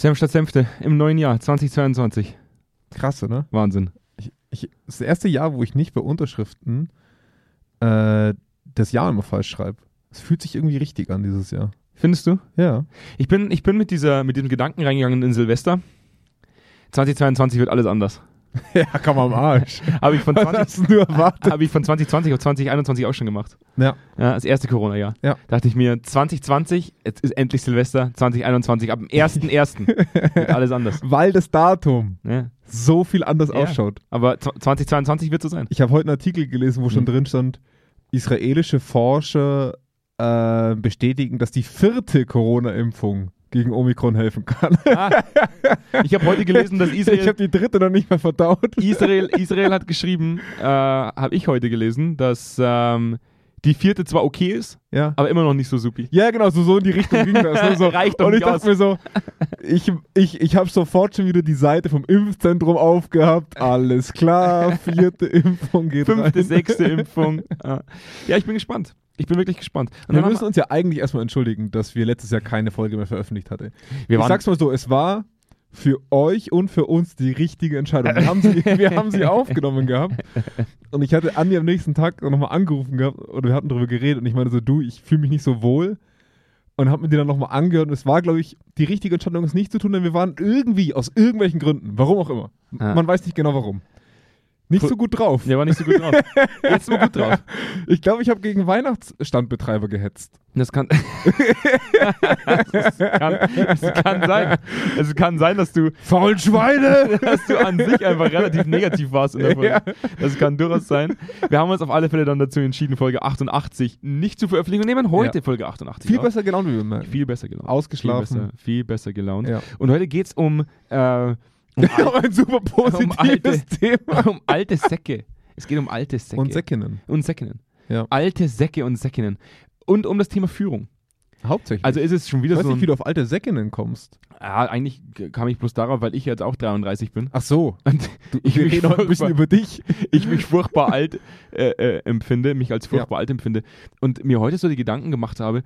Senf statt Senfte im neuen Jahr 2022. Krass, oder? Wahnsinn. Ich, ich, das erste Jahr, wo ich nicht bei Unterschriften äh, das Jahr immer falsch schreibe. Es fühlt sich irgendwie richtig an dieses Jahr. Findest du? Ja. Ich bin, ich bin mit, dieser, mit diesem Gedanken reingegangen in Silvester. 2022 wird alles anders. ja, man am Arsch. Habe ich, von Was 20 hast du nur erwartet? hab ich von 2020 auf 2021 auch schon gemacht. Ja. Ja, das erste Corona-Jahr. Ja. Dachte ich mir, 2020, jetzt ist endlich Silvester, 2021, ab dem 1.1. wird alles anders. Weil das Datum Ja. so viel anders Ja. ausschaut. Aber z- 2022 wird so sein. Ich habe heute einen Artikel gelesen, wo schon Mhm. drin stand, israelische Forscher äh, bestätigen, dass die vierte Corona-Impfung gegen Omikron helfen kann. Ah, ich habe heute gelesen, dass Ich Israel, habe die dritte noch nicht mehr verdaut. Israel, Israel hat geschrieben, äh, habe ich heute gelesen, dass ähm, die vierte zwar okay ist, Ja. aber immer noch nicht so supi. Ja, genau, so, so in die Richtung ging das. Ne? So. Reicht doch Und ich nicht dachte aus. mir so, ich, ich, ich habe sofort schon wieder die Seite vom Impfzentrum aufgehabt. Alles klar, vierte Impfung geht Fünfte, rein. sechste Impfung. Ah. Ja, ich bin gespannt. Ich bin wirklich gespannt. Und Wir müssen uns ja eigentlich erstmal entschuldigen, dass wir letztes Jahr keine Folge mehr veröffentlicht hatten. wir ich sag's mal so, es war für euch und für uns die richtige Entscheidung. Wir haben sie, wir haben sie aufgenommen gehabt. Und ich hatte Andi am nächsten Tag nochmal angerufen gehabt oder wir hatten darüber geredet und ich meinte so, du, ich fühle mich nicht so wohl. Und hab mir die dann nochmal angehört und es war, glaube ich, die richtige Entscheidung, es nicht zu tun, denn wir waren irgendwie, aus irgendwelchen Gründen, warum auch immer, Ah. man weiß nicht genau warum, nicht so gut drauf. wir waren nicht so gut drauf. Jetzt wir gut drauf. Ich glaube, ich habe gegen Weihnachtsstandbetreiber gehetzt. Das kann, das kann, das kann sein. Es kann sein, dass du, Faulen Schweine! dass du an sich einfach relativ negativ warst in der Folge. Ja. Das kann durchaus sein. Wir haben uns auf alle Fälle dann dazu entschieden, Folge 88 nicht zu veröffentlichen und nehmen heute Ja. Folge 88 Viel auf. besser gelaunt, wie wir merken. Viel besser gelaunt. Ausgeschlafen. Viel besser, viel besser gelaunt. Ja. Und heute geht es um, äh, um, ein super positives alte- Thema. um alte Säcke. Es geht um alte Säcke. Und Säckinnen. Und Säckinnen. Ja. Alte Säcke und Säckinnen. Und um das Thema Führung. Hauptsächlich. Also ist es schon ich wieder weiß so nicht, wie du auf alte Säckinnen kommst. Ja, eigentlich kam ich bloß darauf, weil ich jetzt auch 33 bin. Ach so. Und Du, Ich mich reden heute ein bisschen über dich. ich mich furchtbar alt äh, äh, empfinde, mich als furchtbar alt empfinde. Und mir heute so die Gedanken gemacht habe,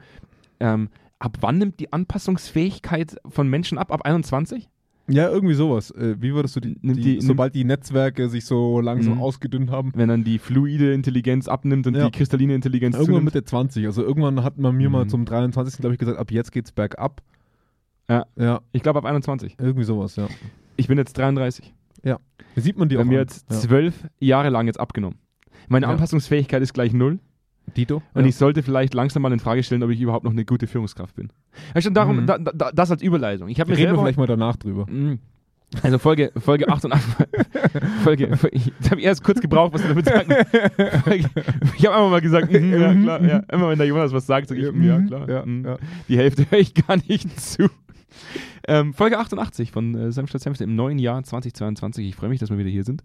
ähm, ab wann nimmt die Anpassungsfähigkeit von Menschen ab? Ab 21? Ja, irgendwie sowas. Äh, wie würdest du die, die, die- sobald die Netzwerke sich so langsam Mhm. ausgedünnt haben? Wenn dann die fluide Intelligenz abnimmt und Ja. die kristalline Intelligenz Irgendwann zunimmt. Mitte 20. Also irgendwann hat man mir mal Mhm. zum 23. glaube ich gesagt, ab jetzt geht's bergab. Ja. Ja, Ich glaube ab 21. irgendwie sowas, ja. Ich bin jetzt 33. Wie sieht man die Bei auch mir an? jetzt ja. zwölf Jahre lang jetzt abgenommen. Meine Ja. Anpassungsfähigkeit ist gleich null. Dito? Und ja. ich sollte vielleicht langsam mal in Frage stellen, ob ich überhaupt noch eine gute Führungskraft bin. Ja, schon darum, Mhm. da, da, das als Überleitung. Ich mir Reden wir selber, vielleicht mal danach drüber. Mm. Also Folge, Folge 8 und 8. Folge, Folge, ich habe erst kurz gebraucht, was du damit sagen. Folge, ich habe einfach mal gesagt, mm, ja klar, ja. Immer wenn der Jonas was sagt, sage ich, mm, ja klar. Ja, mm. ja. Die Hälfte höre ich gar nicht zu. Ähm, Folge 88 von äh, statt Senfte im neuen Jahr 2022. Ich freue mich, dass wir wieder hier sind.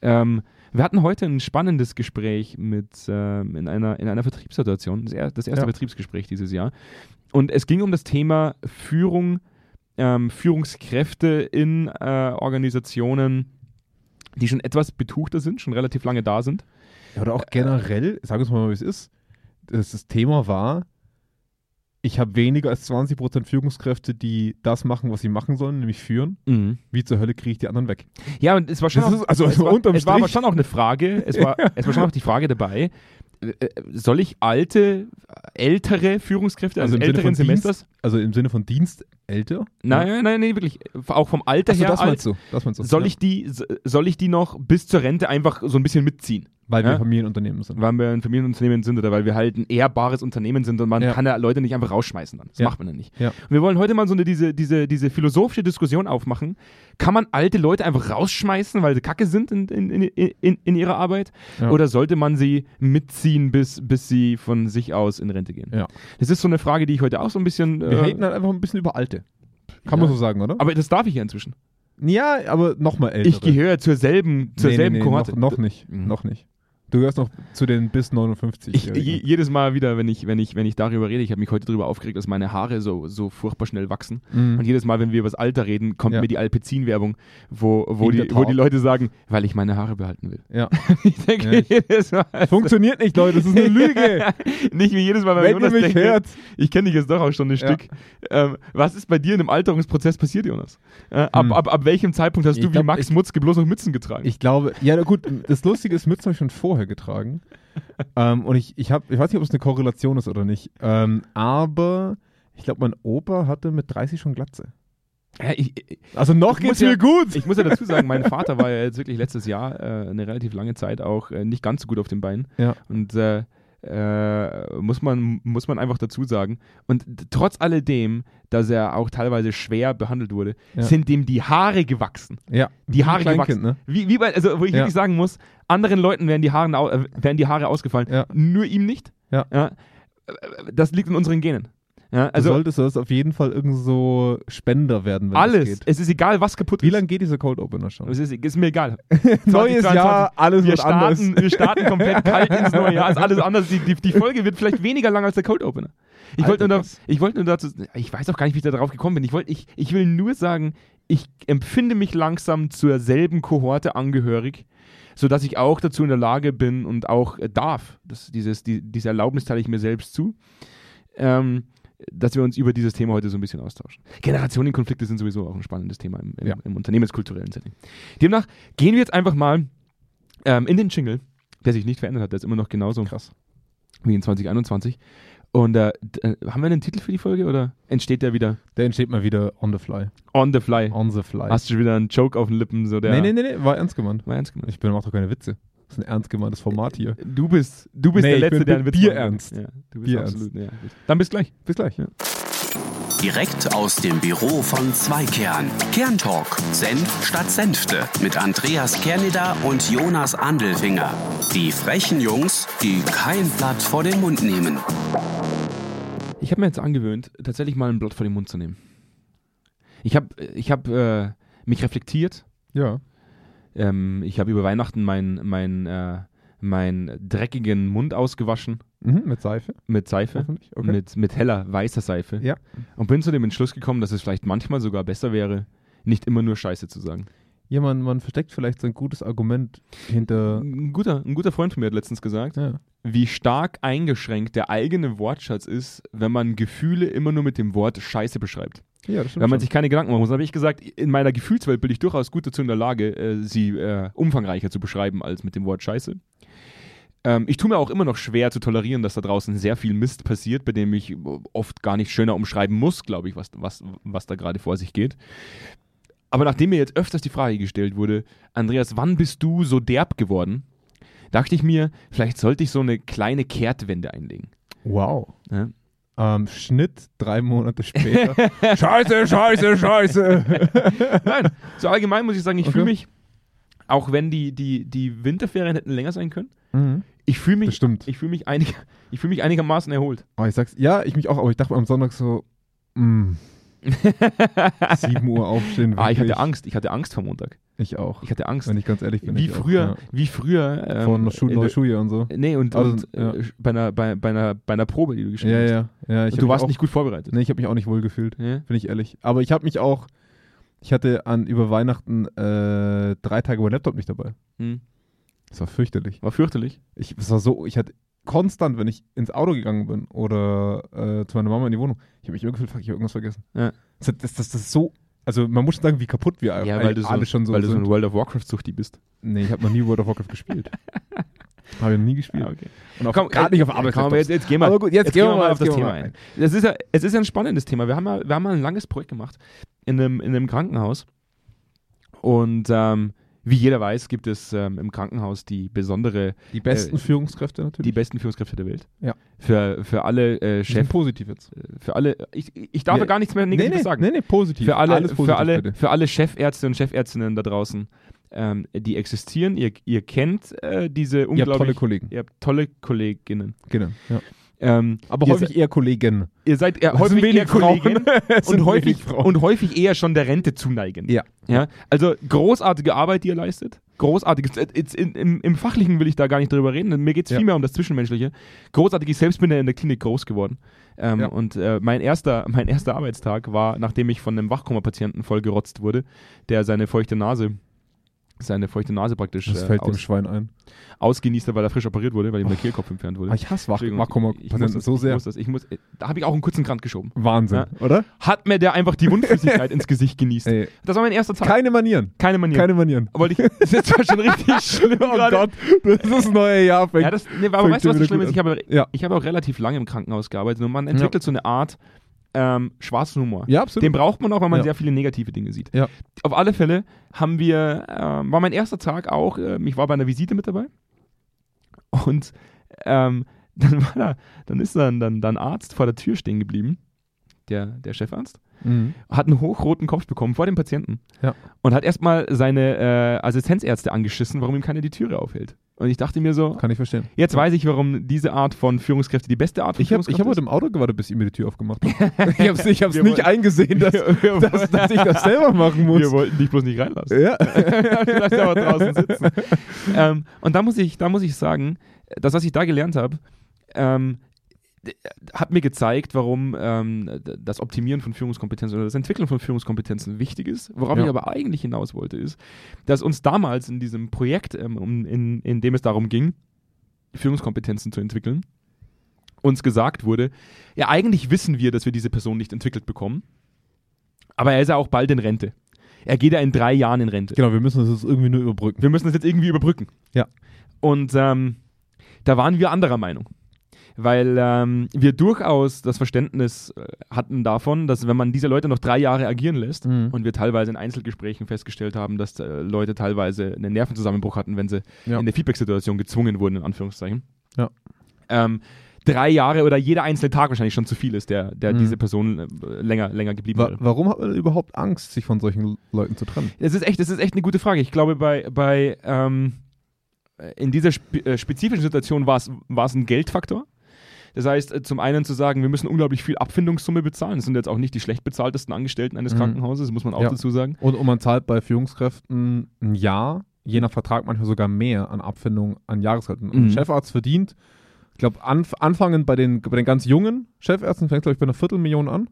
Ähm, wir hatten heute ein spannendes Gespräch mit ähm, in, einer, in einer Vertriebssituation, das, er, erste Ja. Vertriebsgespräch dieses Jahr. Und es ging um das Thema Führung, ähm, Führungskräfte in äh, Organisationen, die schon etwas betuchter sind, schon relativ lange da sind. Ja, oder auch generell, sag uns mal, wie es ist. Das, das Thema war, ich habe weniger als 20% Führungskräfte, die das machen, was sie machen sollen, nämlich führen. Wie zur Hölle kriege ich die anderen weg? Ja, und es war schon Das auch, ist- also es, war, unterm es war aber schon auch eine Frage, es war, es war schon auch die Frage dabei, äh, äh, soll ich alte, ältere Führungskräfte, also, im Sinne älteren von Semesters, Dienst, also im Sinne von Dienst älter? nein, nein, nein, nee, wirklich, auch vom Alter Achso, her das alt, meinst du. Das meinst du. soll ja. ich die, soll ich die noch bis zur Rente einfach so ein bisschen mitziehen? Weil wir Ja? Familienunternehmen sind. Weil wir ein Familienunternehmen sind oder weil wir halt ein ehrbares Unternehmen sind und man Ja. kann ja Leute nicht einfach rausschmeißen dann. Das Ja. macht man ja nicht. Und wir wollen heute mal so eine, diese, diese, diese philosophische Diskussion aufmachen. Kann man alte Leute einfach rausschmeißen, weil sie kacke sind in, in, in, in, in ihrer Arbeit? Oder sollte man sie mitziehen, bis, bis sie von sich aus in Rente gehen? Ja. Das ist so eine Frage, die ich heute auch so ein bisschen. Wir äh, haten halt einfach ein bisschen über Alte. Kann man so sagen, oder? aber das darf ich ja inzwischen. ja, aber nochmal älter. Ich gehöre zur selben, zur nee, selben nee, nee, Kohorte. noch, noch nicht. Mhm. Noch nicht. Du gehörst noch zu den bis 59. Ich, je, jedes Mal wieder, wenn ich, wenn ich, wenn ich darüber rede, ich habe mich heute darüber aufgeregt, dass meine Haare so, so furchtbar schnell wachsen. Mhm. Und jedes Mal, wenn wir über das Alter reden, kommt Ja. mir die Alpecin-Werbung, wo, wo, die, wo die Leute sagen, weil ich meine Haare behalten will. Ja. Ich denke Ja. jedes Mal. Funktioniert nicht, Leute, das ist eine Lüge. Nicht wie jedes Mal, wenn, Wenn Jonas mich denke, hört. ich kenne dich jetzt doch auch schon ein. Stück. Ähm, was ist bei dir in dem Alterungsprozess passiert, Jonas? Äh, ab, Hm. ab, ab welchem Zeitpunkt hast Ich du wie glaub, Max ich- Mutzke bloß noch Mützen getragen? Ich glaube, ja gut, das Lustige ist, Mützen habe ich schon vorher getragen. ähm, und ich, ich, hab, ich weiß nicht, ob es eine Korrelation ist oder nicht. Ähm, aber ich glaube, mein Opa hatte mit 30 schon Glatze. Ja, ich, ich, Also noch Ich geht's muss ja- mir gut. ich muss ja dazu sagen, mein Vater war ja jetzt wirklich letztes Jahr äh, eine relativ lange Zeit auch äh, nicht ganz so gut auf den Beinen. Ja. Und äh, äh, muss, man, muss man einfach dazu sagen. Und trotz alledem, dass er auch teilweise schwer behandelt wurde, Ja. sind dem die Haare gewachsen. Ja, Die Haare gewachsen. ne? Wie, wie bei, also, wo ich Ja. wirklich sagen muss, anderen Leuten wären die Haare, au- äh, wären die Haare ausgefallen. Ja. Nur ihm nicht. Ja. Äh, Das liegt in unseren Genen. Ja, Also du solltest, solltest auf jeden Fall irgend so Spender werden, wenn das alles. geht. Es ist egal, was kaputt Wie ist. lange geht dieser Cold Opener schon? Es ist, ist mir egal. Neues 2022. Jahr, alles Wir wird anders. starten, wir starten komplett kalt ins neue Jahr. Ist alles anders. Die, die, die Folge wird vielleicht weniger lang als der Cold Opener. Ich wollte nur, krass. ich wollte nur dazu, ich weiß auch gar nicht, wie ich da drauf gekommen bin. Ich, wollte, ich, ich will nur sagen, ich empfinde mich langsam zur selben Kohorte angehörig, sodass ich auch dazu in der Lage bin und auch äh, darf. Das, dieses, die, diese Erlaubnis teile ich mir selbst zu. Ähm, dass wir uns über dieses Thema heute so ein bisschen austauschen. Generationenkonflikte sind sowieso auch ein spannendes Thema im, im, Ja. im unternehmenskulturellen Setting. Demnach gehen wir jetzt einfach mal ähm, in den Jingle, der sich nicht verändert hat, der ist immer noch genauso Krass. wie in 2021. Und äh, äh, haben wir einen Titel für die Folge oder entsteht der wieder Der entsteht mal wieder on the fly. on the fly? On the fly. Hast du schon wieder einen Joke auf den Lippen? So der nee, nee, nee, nee, war ernst gemeint. War ernst gemeint. Ich bin mach doch keine Witze. Das ist ein ernst gemeintes Format hier. Du bist, du bist Nee, der Letzte, bin der einen Witz bierernst. machen will. Ja, du bist Bierernst. absolut. Ja. Dann bis gleich. Bis gleich. Ja. Direkt aus dem Büro von Zweikern. Kerntalk. Senf statt Senfte. Mit Andreas Kerneder und Jonas Andelfinger. Die frechen Jungs, die kein Blatt vor den Mund nehmen. Ich habe mir jetzt angewöhnt, tatsächlich mal ein Blatt vor den Mund zu nehmen. Ich habe ich hab, äh, mich reflektiert. Ja. Ähm, ich habe über Weihnachten meinen mein, äh, mein dreckigen Mund ausgewaschen Mhm, mit Seife. mit Seife. Okay. Mit, mit heller, weißer Seife. Ja. Und bin zu dem Entschluss gekommen, dass es vielleicht manchmal sogar besser wäre, nicht immer nur Scheiße zu sagen. Ja, man, man versteckt vielleicht so ein gutes Argument hinter. Ein guter, ein guter Freund von mir hat letztens gesagt, Ja. wie stark eingeschränkt der eigene Wortschatz ist, wenn man Gefühle immer nur mit dem Wort Scheiße beschreibt. Ja, das. Wenn man sich keine Gedanken machen muss. Habe ich gesagt, in meiner Gefühlswelt bin ich durchaus gut dazu in der Lage, äh, sie äh, umfangreicher zu beschreiben als mit dem Wort Scheiße. Ähm, ich tue mir auch immer noch schwer zu tolerieren, dass da draußen sehr viel Mist passiert, bei dem ich oft gar nicht schöner umschreiben muss, glaube ich, was, was, was da gerade vor sich geht. Aber nachdem mir jetzt öfters die Frage gestellt wurde, Andreas, wann bist du so derb geworden? Dachte ich mir, vielleicht sollte ich so eine kleine Kehrtwende einlegen. Wow. Ja? Ähm, Schnitt drei Monate später. scheiße, scheiße, scheiße. Nein, so allgemein muss ich sagen, ich Okay. fühle mich, auch wenn die, die, die Winterferien hätten länger sein können, mhm. ich fühle mich, ich fühle mich, einig, ich fühl mich einigermaßen erholt. Aber ich sag's, ja, ich mich auch, aber ich dachte am Sonntag so, mh, 7 Uhr aufstehen. ah, ich hatte Angst, ich hatte Angst vor Montag. Ich auch. Ich hatte Angst. wenn ich ganz ehrlich bin. Wie ich auch, früher, ja. wie früher. Ähm, Von der Schu neue Schule und so. Nee, und, Also, und ja. äh, bei, einer, bei, bei, einer, bei einer Probe, die du geschrieben Ja, hast. ja. ja hab du warst auch, nicht gut vorbereitet. Nee, ich habe mich auch nicht wohl gefühlt, Ja? bin ich ehrlich. Aber ich habe mich auch, ich hatte an über Weihnachten äh, drei Tage mein Laptop nicht dabei. Hm. Das war fürchterlich. War fürchterlich. Ich, es war so, ich hatte konstant, wenn ich ins Auto gegangen bin oder äh, zu meiner Mama in die Wohnung, ich habe mich irgendwie fuck, ich hab irgendwas vergessen. Ja. Das, das, das, das ist so, also man muss schon sagen, wie kaputt wir Ja, weil du so, alle schon so weil du so sind. ein World of Warcraft-Suchti bist. nee, ich habe noch nie World of Warcraft gespielt. habe ich noch nie gespielt. Ah, okay. Und auch äh, nicht auf Arbeit. komm, jetzt, jetzt gehen wir, Aber gut, jetzt gehen wir mal auf das jetzt Thema ein. Das ist ja, es ist ja ein spannendes Thema. Wir haben mal, wir haben mal ein langes Projekt gemacht in einem, in einem Krankenhaus. Und ähm, wie jeder weiß, gibt es ähm, im Krankenhaus die besondere, Die besten Äh, Führungskräfte natürlich. die besten Führungskräfte der Welt. Ja. Für, für alle äh, Die sind Chef, positiv jetzt. für alle, ich, ich darf Nee. ja gar nichts mehr Negatives nee, nee, sagen. Nee, nee, positiv. für alle, Alles positiv, für alle, bitte. für alle Chefärzte und Chefärztinnen da draußen, ähm, die existieren. Ihr, ihr kennt äh, diese Ihr habt tolle unglaublich, Kollegen. ihr habt tolle Kolleginnen. Genau. Ja. Ähm, Aber häufig eher Kollegen. ihr seid eher häufig eher Kollegen und, häufig, und häufig eher schon der Rente zuneigen. Ja. Ja, also großartige Arbeit, die ihr leistet. Großartiges. in, im, Im Fachlichen will ich da gar nicht drüber reden. Mir geht es Ja. viel mehr um das Zwischenmenschliche. Großartig, ich selbst bin ja in der Klinik groß geworden. Ähm, Ja. Und äh, mein, erster, mein erster Arbeitstag war, nachdem ich von einem Wachkoma-Patienten vollgerotzt wurde, der seine feuchte Nase, seine feuchte Nase praktisch Das äh, fällt dem aus, Schwein ein. ausgenießt weil er frisch operiert wurde, weil ihm der Kehlkopf entfernt wurde. Ah, ich hasse ich das- so ich sehr. Muss das, ich muss, äh, da habe ich auch einen kurzen Krank geschoben. Wahnsinn, Ja. oder? Hat mir der einfach die Wundflüssigkeit ins Gesicht genießt. Ey, Das war mein erster Tag. keine Manieren. Keine Manier. Keine Manieren. Wollte ich, das ist zwar schon richtig schlimm Oh. Gott, das ist das neue Jahr. Fängt. Ja, das, nee, aber weißt du, was das Schlimme wieder ist? Ich habe, Ja. ich habe auch relativ lange im Krankenhaus gearbeitet und man entwickelt so eine Art ähm, schwarzen Humor. ja, absolut. Den braucht man auch, weil man Ja. sehr viele negative Dinge sieht. Ja. Auf alle Fälle haben wir, ähm, war mein erster Tag auch, ähm, ich war bei einer Visite mit dabei und ähm, dann war da, dann ist dann, dann, dann Arzt vor der Tür stehen geblieben, der, der Chefarzt, Mhm. hat einen hochroten Kopf bekommen vor dem Patienten Ja. und hat erstmal seine äh, Assistenzärzte angeschissen, warum ihm keiner die Türe aufhält. Und ich dachte mir so, Kann ich verstehen. jetzt weiß ich, warum diese Art von Führungskräfte die beste Art von Ich habe ich Führungskraft hab heute im Auto gewartet, bis ihr mir die Tür aufgemacht habt. ich habe ich hab's Wir nicht wollen- eingesehen, dass, wir, dass, dass ich das selber machen wir muss. wollten dich bloß nicht reinlassen. Ja. Lass aber draußen sitzen. ähm, und da muss, ich, da muss ich sagen, das, was ich da gelernt habe, ähm, hat mir gezeigt, warum ähm, das Optimieren von Führungskompetenzen oder das Entwickeln von Führungskompetenzen wichtig ist. Worauf Ja. ich aber eigentlich hinaus wollte, ist, dass uns damals in diesem Projekt, ähm, um, in, in dem es darum ging, Führungskompetenzen zu entwickeln, uns gesagt wurde, ja, eigentlich wissen wir, dass wir diese Person nicht entwickelt bekommen, aber er ist ja auch bald in Rente. Er geht ja in drei Jahren in Rente. Genau, wir müssen das jetzt irgendwie nur überbrücken. Wir müssen das jetzt irgendwie überbrücken. Ja. Und ähm, da waren wir anderer Meinung. Weil ähm, wir durchaus das Verständnis äh, hatten davon, dass wenn man diese Leute noch drei Jahre agieren lässt Mhm. und wir teilweise in Einzelgesprächen festgestellt haben, dass äh, Leute teilweise einen Nervenzusammenbruch hatten, wenn sie Ja. in der Feedback-Situation gezwungen wurden, in Anführungszeichen. Ja. Ähm, drei Jahre oder jeder einzelne Tag wahrscheinlich schon zu viel ist, der, der Mhm. diese Person äh, länger, länger geblieben Wa warum hat man überhaupt Angst, sich von solchen Leuten zu trennen? Das ist echt, das ist echt eine gute Frage. Ich glaube, bei, bei ähm, in dieser spe äh, spezifischen Situation war es war es ein Geldfaktor. Das heißt, äh, zum einen zu sagen, wir müssen unglaublich viel Abfindungssumme bezahlen. Das sind jetzt auch nicht die schlecht bezahltesten Angestellten eines Mhm. Krankenhauses, muss man auch Ja. dazu sagen. Und, und man zahlt bei Führungskräften ein Jahr, je nach Vertrag manchmal sogar mehr an Abfindung an Jahreshalten. Und Mhm. ein Chefarzt verdient, ich glaube, anf anfangen bei den, bei den ganz jungen Chefärzten fängt, glaube ich, bei einer Viertelmillion an.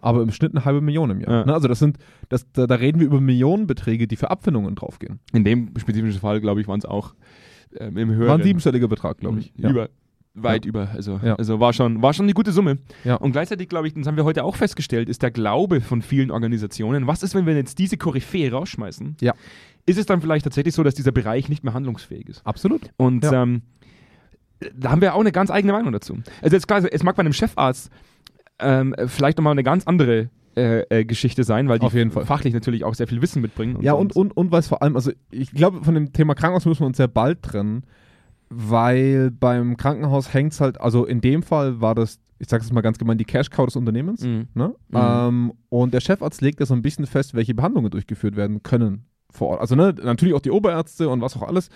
Aber im Schnitt eine halbe Million im Jahr. Ja. Ne? Also das sind, das, da, da reden wir über Millionenbeträge, die für Abfindungen draufgehen. In dem spezifischen Fall, glaube ich, waren es auch ähm, im höheren. War ein siebenstelliger Betrag, glaube ich. Mhm. Über, weit über. Also, Ja. also war, schon, war schon eine gute Summe. Ja. Und gleichzeitig, glaube ich, das haben wir heute auch festgestellt, ist der Glaube von vielen Organisationen, was ist, wenn wir jetzt diese Koryphäe rausschmeißen? Ja. Ist es dann vielleicht tatsächlich so, dass dieser Bereich nicht mehr handlungsfähig ist? Absolut. Und Ja. ähm, da haben wir auch eine ganz eigene Meinung dazu. Also jetzt klar, es mag bei einem Chefarzt ähm, vielleicht nochmal eine ganz andere äh, äh, Geschichte sein, weil die Auf jeden Fall. fachlich natürlich auch sehr viel Wissen mitbringen. Ja, so. und, und, und was vor allem, also ich glaube, von dem Thema Krankenhaus müssen wir uns sehr bald trennen, weil beim Krankenhaus hängt es halt, also in dem Fall war das, ich sage es mal ganz gemein, die Cash-Cow des Unternehmens. Mhm. Ne? Mhm. Ähm, und der Chefarzt legt ja so ein bisschen fest, welche Behandlungen durchgeführt werden können vor Ort. Also ne, natürlich auch die Oberärzte und was auch alles.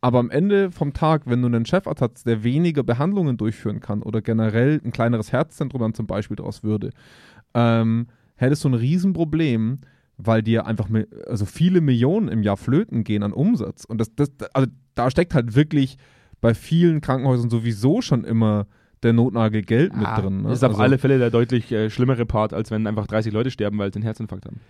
Aber am Ende vom Tag, wenn du einen Chefarzt hast, der weniger Behandlungen durchführen kann oder generell ein kleineres Herzzentrum dann zum Beispiel daraus würde, ähm, hättest du ein Riesenproblem, weil dir einfach also viele Millionen im Jahr flöten gehen an Umsatz. Und das, das, also da steckt halt wirklich bei vielen Krankenhäusern sowieso schon immer der Notnagel Geld mit Ah, drin. Ne? Ist auf Also- alle Fälle der deutlich äh, schlimmere Part, als wenn einfach 30 Leute sterben, weil sie einen Herzinfarkt haben.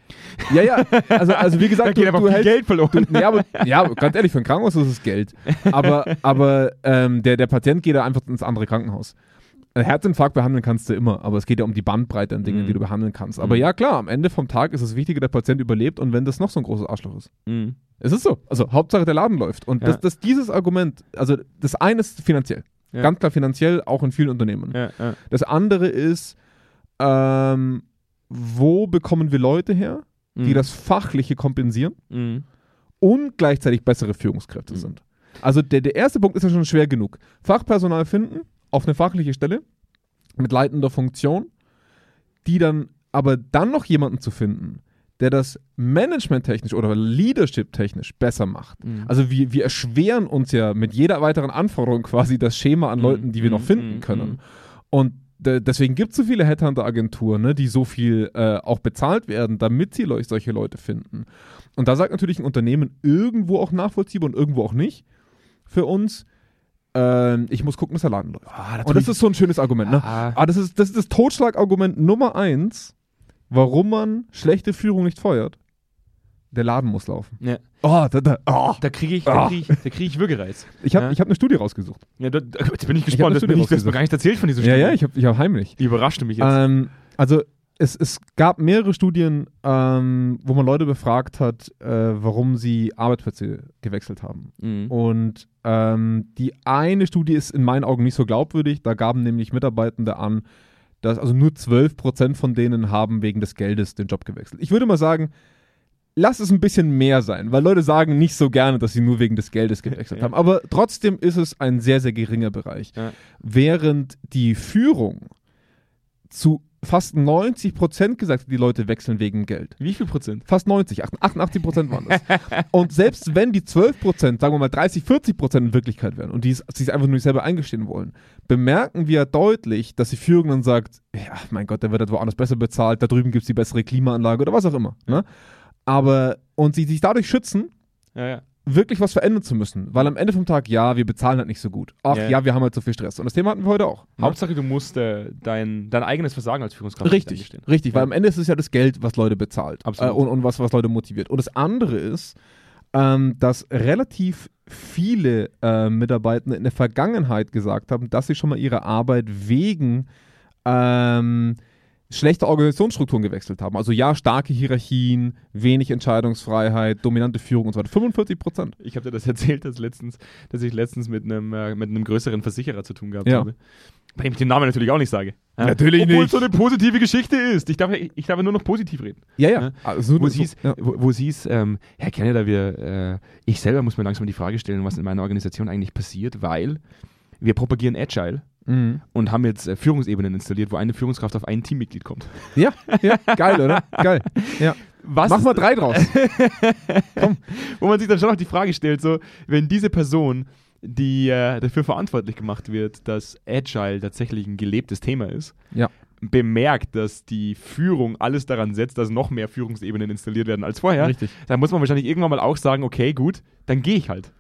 Ja, ja, also, also wie gesagt, Da geht einfach viel hältst, Geld verloren. Du, ja, aber, ja, ganz ehrlich, für ein Krankenhaus ist es Geld. Aber, aber ähm, der, der Patient geht da einfach ins andere Krankenhaus. Herzinfarkt behandeln kannst du immer, aber es geht ja um die Bandbreite an Dingen, Mhm. die du behandeln kannst. Aber Mhm. ja, klar, am Ende vom Tag ist es wichtiger, der Patient überlebt und wenn das noch so ein großes Arschloch ist. Mhm. Es ist so. Also Hauptsache der Laden läuft. Und Ja. das, das, dieses Argument, also das eine ist finanziell. Ja. Ganz klar finanziell, auch in vielen Unternehmen. Ja, ja. Das andere ist, ähm, wo bekommen wir Leute her, die Mhm. das Fachliche kompensieren Mhm. und gleichzeitig bessere Führungskräfte Mhm. sind. Also der, der erste Punkt ist ja schon schwer genug. Fachpersonal finden auf eine fachliche Stelle mit leitender Funktion, die dann aber dann noch jemanden zu finden, der das managementtechnisch oder leadership-technisch besser macht. Mhm. Also wir, wir erschweren uns ja mit jeder weiteren Anforderung quasi das Schema an Mhm. Leuten, die wir noch Mhm. finden Mhm. können. Und de- deswegen gibt es so viele Headhunter-Agenturen, ne, die so viel äh, auch bezahlt werden, damit sie leu- solche Leute finden. Und da sagt natürlich ein Unternehmen irgendwo auch nachvollziehbar und irgendwo auch nicht für uns, ähm, ich muss gucken, dass der Laden läuft. Ah, Und das ist so ein schönes Argument. Ne? Ah. Aber das ist, das ist das Totschlagargument Nummer eins, warum man schlechte Führung nicht feuert. Der Laden muss laufen. Ja. Oh, da, da, oh. Da kriege ich, da Ah. krieg ich, da krieg ich Würgereiz. Ich habe Ja. ich hab eine Studie rausgesucht. Ja, da, da, jetzt bin ich gespannt. eine Das, bin ich, das mir gar nicht erzählt von dieser Ja, Studie. ja, ich habe ich hab heimlich. Die überraschte mich jetzt. Ähm, also es, es gab mehrere Studien, ähm, wo man Leute befragt hat, äh, warum sie Arbeitsplätze gewechselt haben. Mhm. Und ähm, die eine Studie ist in meinen Augen nicht so glaubwürdig. Da gaben nämlich Mitarbeitende an, dass also nur 12% von denen haben wegen des Geldes den Job gewechselt. Ich würde mal sagen, lass es ein bisschen mehr sein, weil Leute sagen nicht so gerne, dass sie nur wegen des Geldes gewechselt Ja. haben. Aber trotzdem ist es ein sehr, sehr geringer Bereich. Ja. Während die Führung zu fast 90 Prozent gesagt die Leute wechseln wegen Geld. Wie viel Prozent? Fast 90, 88 Prozent waren das. und selbst wenn die 12 Prozent, sagen wir mal 30, 40 Prozent in Wirklichkeit wären und die es sich einfach nur nicht selber eingestehen wollen, bemerken wir deutlich, dass die Führung dann sagt, ja, mein Gott, der wird halt woanders besser bezahlt, da drüben gibt es die bessere Klimaanlage oder was auch immer. Ne? Aber, und sie sich dadurch schützen, Ja, ja. Wirklich was verändern zu müssen. Weil am Ende vom Tag, ja, wir bezahlen halt nicht so gut. Ach Ja, ja, wir haben halt so viel Stress. Und das Thema hatten wir heute auch. ne? Hauptsache, du musst äh, dein, dein eigenes Versagen als Führungskraft Richtig, richtig, Ja. weil am Ende ist es ja das Geld, was Leute bezahlt Absolut. Äh, und, und was, was Leute motiviert. Und das andere ist, ähm, dass relativ viele äh, Mitarbeitende in der Vergangenheit gesagt haben, dass sie schon mal ihre Arbeit wegen ähm, schlechter Organisationsstrukturen gewechselt haben. Also ja, starke Hierarchien, wenig Entscheidungsfreiheit, dominante Führung und so weiter. 45 Prozent. Ich habe dir das erzählt, dass, letztens, dass ich letztens mit einem, äh, mit einem größeren Versicherer zu tun gehabt Ja. habe. Bei dem ich den Namen natürlich auch nicht sage. Ja. Natürlich Obwohl nicht. es so eine positive Geschichte ist. Ich darf, ich darf ja nur noch positiv reden. Ja, Ja. ja. Also, Wo so- sie ja. wo, wo sie es, ähm, Herr Canada, wir, äh, ich selber muss mir langsam die Frage stellen, was in meiner Organisation eigentlich passiert, weil wir propagieren Agile Mhm. und haben jetzt äh, Führungsebenen installiert, wo eine Führungskraft auf ein Teammitglied kommt. ja, ja, geil, oder? Geil. Ja. Was Mach mal drei draus. wo man sich dann schon noch die Frage stellt, so, wenn diese Person, die äh, dafür verantwortlich gemacht wird, dass Agile tatsächlich ein gelebtes Thema ist, Ja. bemerkt, dass die Führung alles daran setzt, dass noch mehr Führungsebenen installiert werden als vorher, Richtig. dann muss man wahrscheinlich irgendwann mal auch sagen, okay, gut, dann gehe ich halt.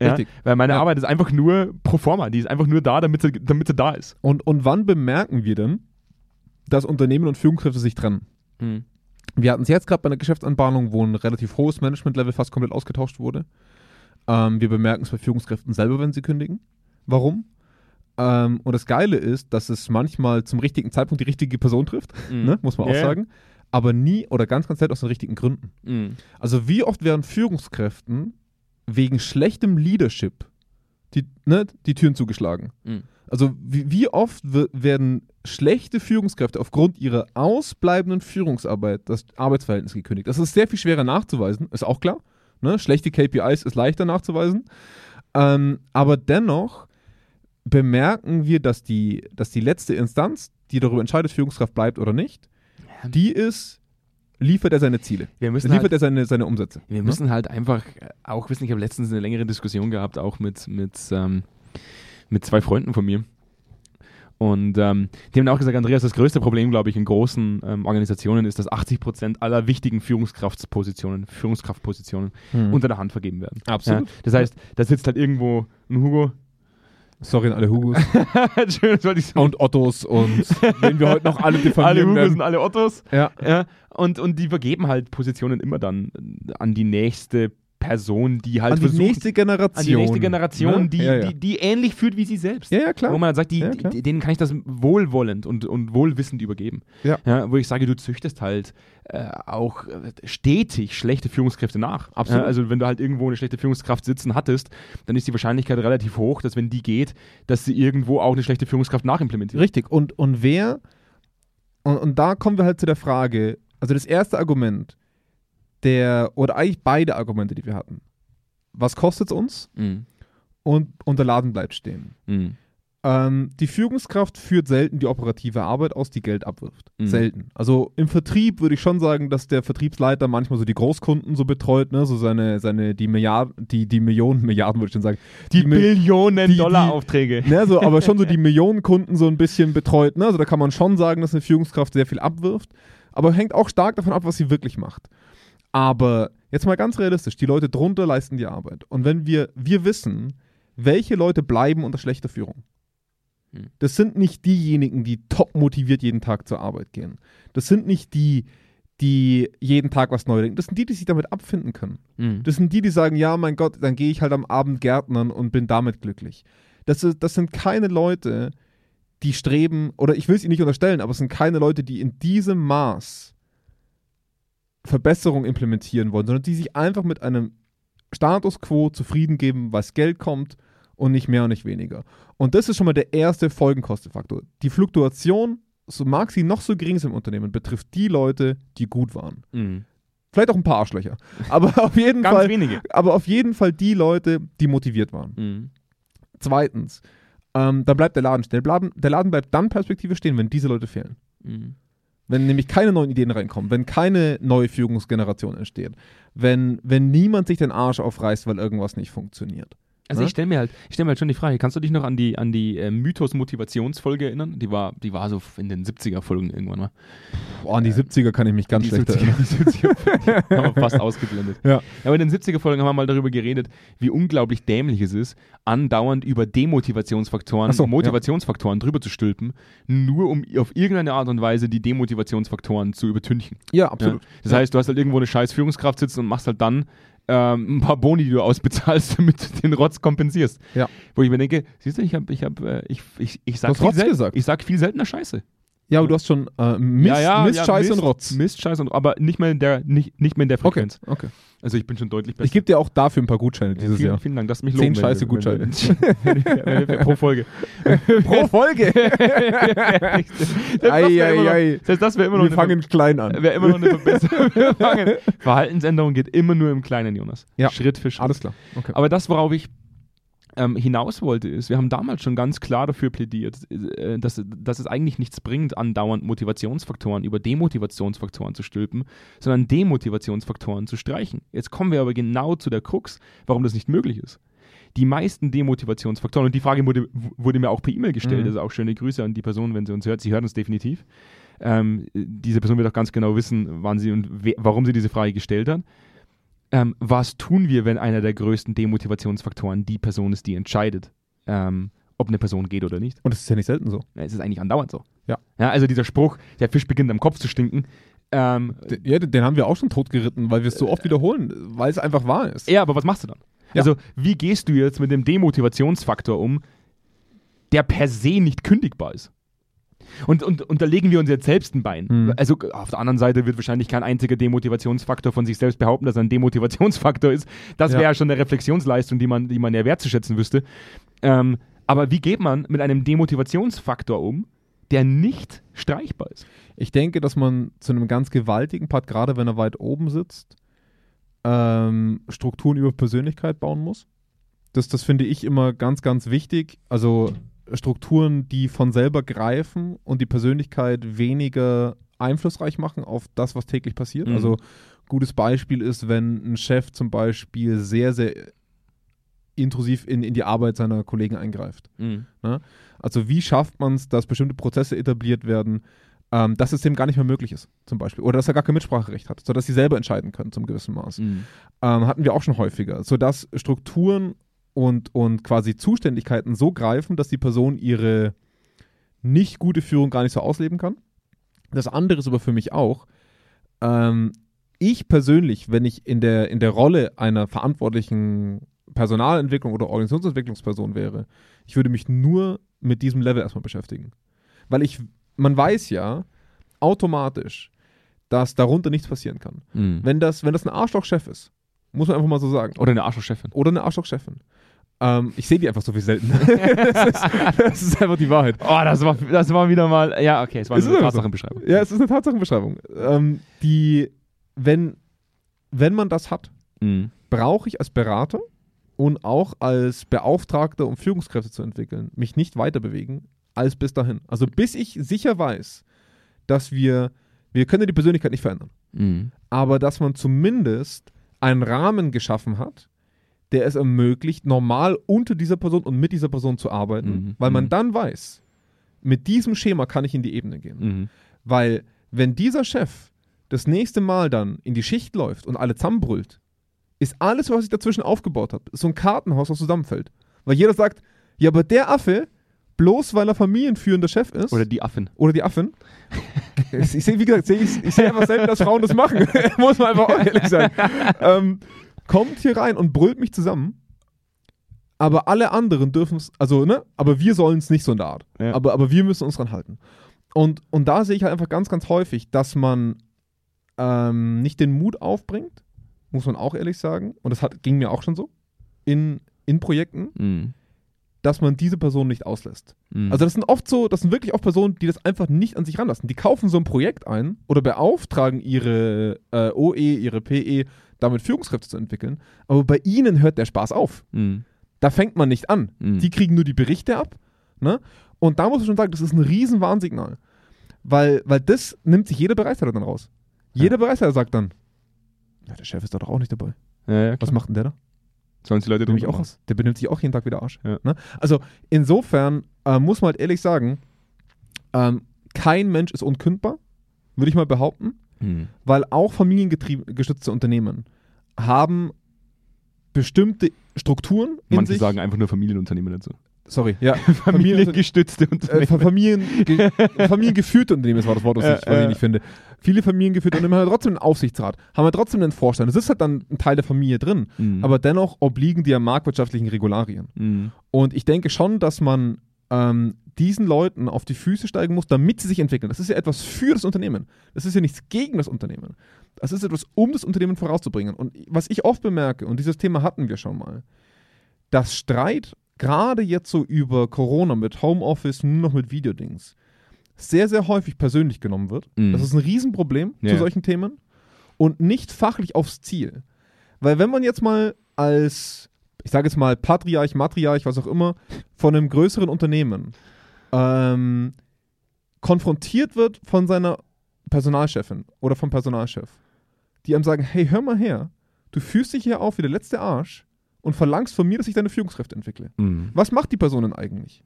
Ja? Richtig. Weil meine Ja. Arbeit ist einfach nur pro forma, die ist einfach nur da, damit sie, damit sie da ist. Und, und wann bemerken wir denn, dass Unternehmen und Führungskräfte sich trennen? Wir hatten es jetzt gerade bei einer Geschäftsanbahnung, wo ein relativ hohes Management-Level fast komplett ausgetauscht wurde. Ähm, wir bemerken es bei Führungskräften selber, wenn sie kündigen. Warum? Ähm, und das Geile ist, dass es manchmal zum richtigen Zeitpunkt die richtige Person trifft, Mhm. ne? muss man auch Ja, ja. sagen. Aber nie oder ganz, ganz selten aus den richtigen Gründen. Mhm. Also wie oft werden Führungskräften wegen schlechtem Leadership die, ne, die Türen zugeschlagen? Mhm. Also wie, wie oft werden schlechte Führungskräfte aufgrund ihrer ausbleibenden Führungsarbeit das Arbeitsverhältnis gekündigt? Das ist sehr viel schwerer nachzuweisen, ist auch klar. Ne? Schlechte KPIs ist leichter nachzuweisen. Ähm, aber dennoch bemerken wir, dass die, dass die letzte Instanz, die darüber entscheidet, Führungskraft bleibt oder nicht, die ist, liefert er seine Ziele. Wir müssen liefert halt, er seine, seine Umsätze. wir ne? müssen halt einfach äh, auch wissen, ich habe letztens eine längere Diskussion gehabt, auch mit, mit, ähm, mit zwei Freunden von mir. Und ähm, die haben auch gesagt, Andreas, das größte Problem, glaube ich, in großen ähm, Organisationen ist, dass 80 Prozent aller wichtigen Führungskraftspositionen, Führungskraftpositionen Mhm. unter der Hand vergeben werden. Absolut. Ja, das heißt, da sitzt halt irgendwo ein Hugo. Sorry an alle Hugos. Schön, das wollte ich sagen. und Ottos und wenn wir heute noch alle Alle diffamieren Hugos werden. und alle Ottos. Ja. Ja, und, und die vergeben halt Positionen immer dann an die nächste Person, die halt An die versucht, nächste Generation. an die nächste Generation, ne? die, ja, ja. Die, die ähnlich führt wie sie selbst. ja, ja, klar. Wo man dann sagt, die, Ja, die, denen kann ich das wohlwollend und, und wohlwissend übergeben. Ja. wo ich sage, du züchtest halt äh, auch stetig schlechte Führungskräfte nach. Absolut. Also wenn du halt irgendwo eine schlechte Führungskraft sitzen hattest, dann ist die Wahrscheinlichkeit relativ hoch, dass wenn die geht, dass sie irgendwo auch eine schlechte Führungskraft nachimplementiert. Richtig. Und, und wer, und, und da kommen wir halt zu der Frage, also das erste Argument, der, oder eigentlich beide Argumente, die wir hatten. Was kostet es uns? Mhm. Und, und der Laden bleibt stehen. Mhm. Ähm, die Führungskraft führt selten die operative Arbeit aus, die Geld abwirft. Mhm. Selten. Also im Vertrieb würde ich schon sagen, dass der Vertriebsleiter manchmal so die Großkunden so betreut, ne? so seine, seine die Milliarden, die, die Millionen, Milliarden würde ich schon sagen. Die, Mi- Billionen die- Dollar die- Aufträge. Ne, so, aber schon so die Millionen Kunden so ein bisschen betreut. Ne? Also da kann man schon sagen, dass eine Führungskraft sehr viel abwirft, aber hängt auch stark davon ab, was sie wirklich macht. Aber jetzt mal ganz realistisch, die Leute drunter leisten die Arbeit. Und wenn wir, wir wissen, welche Leute bleiben unter schlechter Führung. Hm. Das sind nicht diejenigen, die top motiviert jeden Tag zur Arbeit gehen. Das sind nicht die, die jeden Tag was neu denken. Das sind die, die sich damit abfinden können. Mhm. Das sind die, die sagen, ja, mein Gott, dann gehe ich halt am Abend Gärtnern und bin damit glücklich. Das, ist, das sind keine Leute, die streben, oder ich will es ihnen nicht unterstellen, aber es sind keine Leute, die in diesem Maß Verbesserung implementieren wollen, sondern die sich einfach mit einem Status quo zufrieden geben, was Geld kommt und nicht mehr und nicht weniger. Und das ist schon mal der erste Folgenkostenfaktor. Die Fluktuation, so mag sie noch so gering sein im Unternehmen, betrifft die Leute, die gut waren. Mhm. Vielleicht auch ein paar Arschlöcher. Aber auf jeden Fall wenige. aber auf jeden Fall die Leute, die motiviert waren. Mhm. Zweitens, ähm, dann bleibt der Laden stehen. Der Laden, der Laden bleibt dann perspektivisch stehen, wenn diese Leute fehlen. Mhm. Wenn nämlich keine neuen Ideen reinkommen, wenn keine neue Führungsgeneration entsteht, wenn, wenn niemand sich den Arsch aufreißt, weil irgendwas nicht funktioniert. Also Ne? ich stelle mir halt, ich stelle mir halt schon die Frage, kannst du dich noch an die, an die äh, Mythos-Motivationsfolge erinnern? Die war, die war so in den 70er-Folgen irgendwann mal. Boah, an die 70er kann ich mich ganz schlecht 70er, erinnern. die 70er haben wir fast ausgeblendet. Ja. Aber in den 70er-Folgen haben wir mal darüber geredet, wie unglaublich dämlich es ist, andauernd über Demotivationsfaktoren, so, ja. Motivationsfaktoren drüber zu stülpen, nur um auf irgendeine Art und Weise die Demotivationsfaktoren zu übertünchen. Ja, absolut. Ja. Das heißt, du hast halt irgendwo eine scheiß Führungskraft sitzen und machst halt dann ähm, ein paar Boni, die du ausbezahlst, damit du den Rotz kompensierst. Ja. Wo ich mir denke, siehst du, ich habe, ich habe, äh, ich, ich, ich sag viel gesagt. Ich sag viel seltener Scheiße. Ja, aber du hast schon äh, Mist, Mist Scheiß Mist, und Rotz. Mist, Scheiß und aber nicht mehr in der, nicht, nicht mehr in der Okay, Frequenz. okay. Also ich bin schon deutlich besser. Ich gebe dir auch dafür ein paar Gutscheine Ja, dieses vielen, Jahr. vielen Dank, dass mich Zehn loben wenn- scheiße wenn- Gutscheine. wenn- pro Folge. Pro Folge! Das ei, immer noch- ei, ei. Das heißt, das wäre immer noch Wir fangen klein an. Wäre immer noch eine Verbesserung. Verhaltensänderung geht immer nur im Kleinen, Jonas. Ja. Schritt für Schritt. Alles klar. Okay. Aber das, worauf ich ähm, hinaus wollte, ist, wir haben damals schon ganz klar dafür plädiert, äh, dass, dass es eigentlich nichts bringt, andauernd Motivationsfaktoren über Demotivationsfaktoren zu stülpen, sondern Demotivationsfaktoren zu streichen. Jetzt kommen wir aber genau zu der Krux, warum das nicht möglich ist. Die meisten Demotivationsfaktoren, und die Frage wurde, wurde mir auch per E-Mail gestellt, Mhm. also auch schöne Grüße an die Person, wenn sie uns hört. Sie hört uns definitiv. Ähm, diese Person wird auch ganz genau wissen, wann sie und warum sie diese Frage gestellt hat. Ähm, was tun wir, wenn einer der größten Demotivationsfaktoren die Person ist, die entscheidet, ähm, ob eine Person geht oder nicht? Und das ist ja nicht selten so. Ja, Es ist eigentlich andauernd so. Ja. ja also dieser Spruch, der Fisch beginnt am Kopf zu stinken. Ähm, Den, ja, den haben wir auch schon totgeritten, weil wir es so oft wiederholen, weil es einfach wahr ist. ja, aber was machst du dann? Ja. Also, wie gehst du jetzt mit dem Demotivationsfaktor um, der per se nicht kündigbar ist? Und, und, und da legen wir uns jetzt selbst ein Bein. Hm. Also auf der anderen Seite wird wahrscheinlich kein einziger Demotivationsfaktor von sich selbst behaupten, dass er ein Demotivationsfaktor ist. Das Ja. wäre ja schon eine Reflexionsleistung, die man, die man ja wertzuschätzen wüsste. Ähm, aber wie geht man mit einem Demotivationsfaktor um, der nicht streichbar ist? Ich denke, dass man zu einem ganz gewaltigen Part, gerade wenn er weit oben sitzt, ähm, Strukturen über Persönlichkeit bauen muss. Das, das finde ich immer ganz, ganz wichtig. Also Strukturen, die von selber greifen und die Persönlichkeit weniger einflussreich machen auf das, was täglich passiert. Mhm. Also gutes Beispiel ist, wenn ein Chef zum Beispiel sehr, sehr intrusiv in, in die Arbeit seiner Kollegen eingreift. Also wie schafft man es, dass bestimmte Prozesse etabliert werden, ähm, dass es dem gar nicht mehr möglich ist, zum Beispiel. Oder dass er gar kein Mitspracherecht hat, sodass sie selber entscheiden können zum gewissen Maß. Mhm. Ähm, hatten wir auch schon häufiger, sodass Strukturen und, und quasi Zuständigkeiten so greifen, dass die Person ihre nicht gute Führung gar nicht so ausleben kann. Das andere ist aber für mich auch, ähm, ich persönlich, wenn ich in der, in der Rolle einer verantwortlichen Personalentwicklung oder Organisationsentwicklungsperson wäre, ich würde mich nur mit diesem Level erstmal beschäftigen. Weil ich, man weiß ja automatisch, dass darunter nichts passieren kann. Mhm. Wenn das, wenn das ein Arschlochchef ist, muss man einfach mal so sagen. Oder eine Arschlochchefin. Oder eine Arschlochchefin. Ähm, ich sehe die einfach so viel selten. das, ist, das ist einfach die Wahrheit. Oh, das war, das war wieder mal. Ja, okay, es war Ist eine es einfach so? Tatsachenbeschreibung. Ja, es ist eine Tatsachenbeschreibung. Ähm, die, wenn, wenn man das hat, Mhm. brauche ich als Berater und auch als Beauftragter, um Führungskräfte zu entwickeln, mich nicht weiter bewegen als bis dahin. Also bis ich sicher weiß, dass wir, wir können die Persönlichkeit nicht verändern, Mhm. aber dass man zumindest einen Rahmen geschaffen hat, der es ermöglicht, normal unter dieser Person und mit dieser Person zu arbeiten, Mhm. weil man Mhm. dann weiß, mit diesem Schema kann ich in die Ebene gehen. Mhm. Weil wenn dieser Chef das nächste Mal dann in die Schicht läuft und alle zusammenbrüllt, ist alles, was ich dazwischen aufgebaut habe, so ein Kartenhaus, was zusammenfällt. Weil jeder sagt, ja, aber der Affe, bloß weil er familienführender Chef ist, Oder die Affen. oder die Affen, ich sehe, wie gesagt, ich, ich sehe einfach selten, dass Frauen das machen, muss man einfach auch ehrlich sein, ähm, kommt hier rein und brüllt mich zusammen, aber alle anderen dürfen es, also, ne, aber wir sollen es nicht so in der Art. Ja. Aber, aber wir müssen uns dran halten. Und, und da sehe ich halt einfach ganz, ganz häufig, dass man ähm, nicht den Mut aufbringt, muss man auch ehrlich sagen, und das hat, ging mir auch schon so, in, in Projekten, Mhm. dass man diese Person nicht auslässt. Mhm. Also das sind oft so, das sind wirklich oft Personen, die das einfach nicht an sich ranlassen. Die kaufen so ein Projekt ein oder beauftragen ihre äh, OE, ihre PE, damit Führungskräfte zu entwickeln. Aber bei ihnen hört der Spaß auf. Mhm. Da fängt man nicht an. Mhm. Die kriegen nur die Berichte ab. Ne? Und da muss man schon sagen, das ist ein riesen Warnsignal. Weil, weil das nimmt sich jeder Bereichsleiter dann raus. Jeder Bereichsleiter sagt dann, ja, der Chef ist da doch auch nicht dabei. ja, ja, Was macht denn der da? Sollen die Leute nämlich auch aus. der benimmt sich auch jeden Tag wieder Arsch. Ja. Ne? Also insofern äh, muss man halt ehrlich sagen, ähm, kein Mensch ist unkündbar, würde ich mal behaupten, Mhm. weil auch familiengestützte Unternehmen haben bestimmte Strukturen in Manche sich. sagen einfach nur Familienunternehmen dazu. sorry, ja, Familiengestützte äh, Unternehmen. Familienge familiengeführte Unternehmen, das war das Wort, was, Ja, ich, was ja. ich nicht finde. Viele familiengeführte Unternehmen haben ja trotzdem einen Aufsichtsrat, haben ja trotzdem einen Vorstand. Das ist halt dann ein Teil der Familie drin. Mhm. Aber dennoch obliegen die ja marktwirtschaftlichen Regularien. Mhm. Und ich denke schon, dass man ähm, diesen Leuten auf die Füße steigen muss, damit sie sich entwickeln. Das ist ja etwas für das Unternehmen. Das ist ja nichts gegen das Unternehmen. Das ist etwas, um das Unternehmen vorauszubringen. Und was ich oft bemerke, und dieses Thema hatten wir schon mal, dass Streit, gerade jetzt so über Corona mit Homeoffice, nur noch mit Videodings, sehr, sehr häufig persönlich genommen wird. Mhm. Das ist ein Riesenproblem Ja. zu solchen Themen. Und nicht fachlich aufs Ziel. Weil wenn man jetzt mal als, ich sage jetzt mal Patriarch, Matriarch, was auch immer, von einem größeren Unternehmen ähm, konfrontiert wird von seiner Personalchefin oder vom Personalchef, die einem sagen, hey, hör mal her, du führst dich hier auf wie der letzte Arsch und verlangst von mir, dass ich deine Führungskräfte entwickle. Mhm. Was macht die Person denn eigentlich?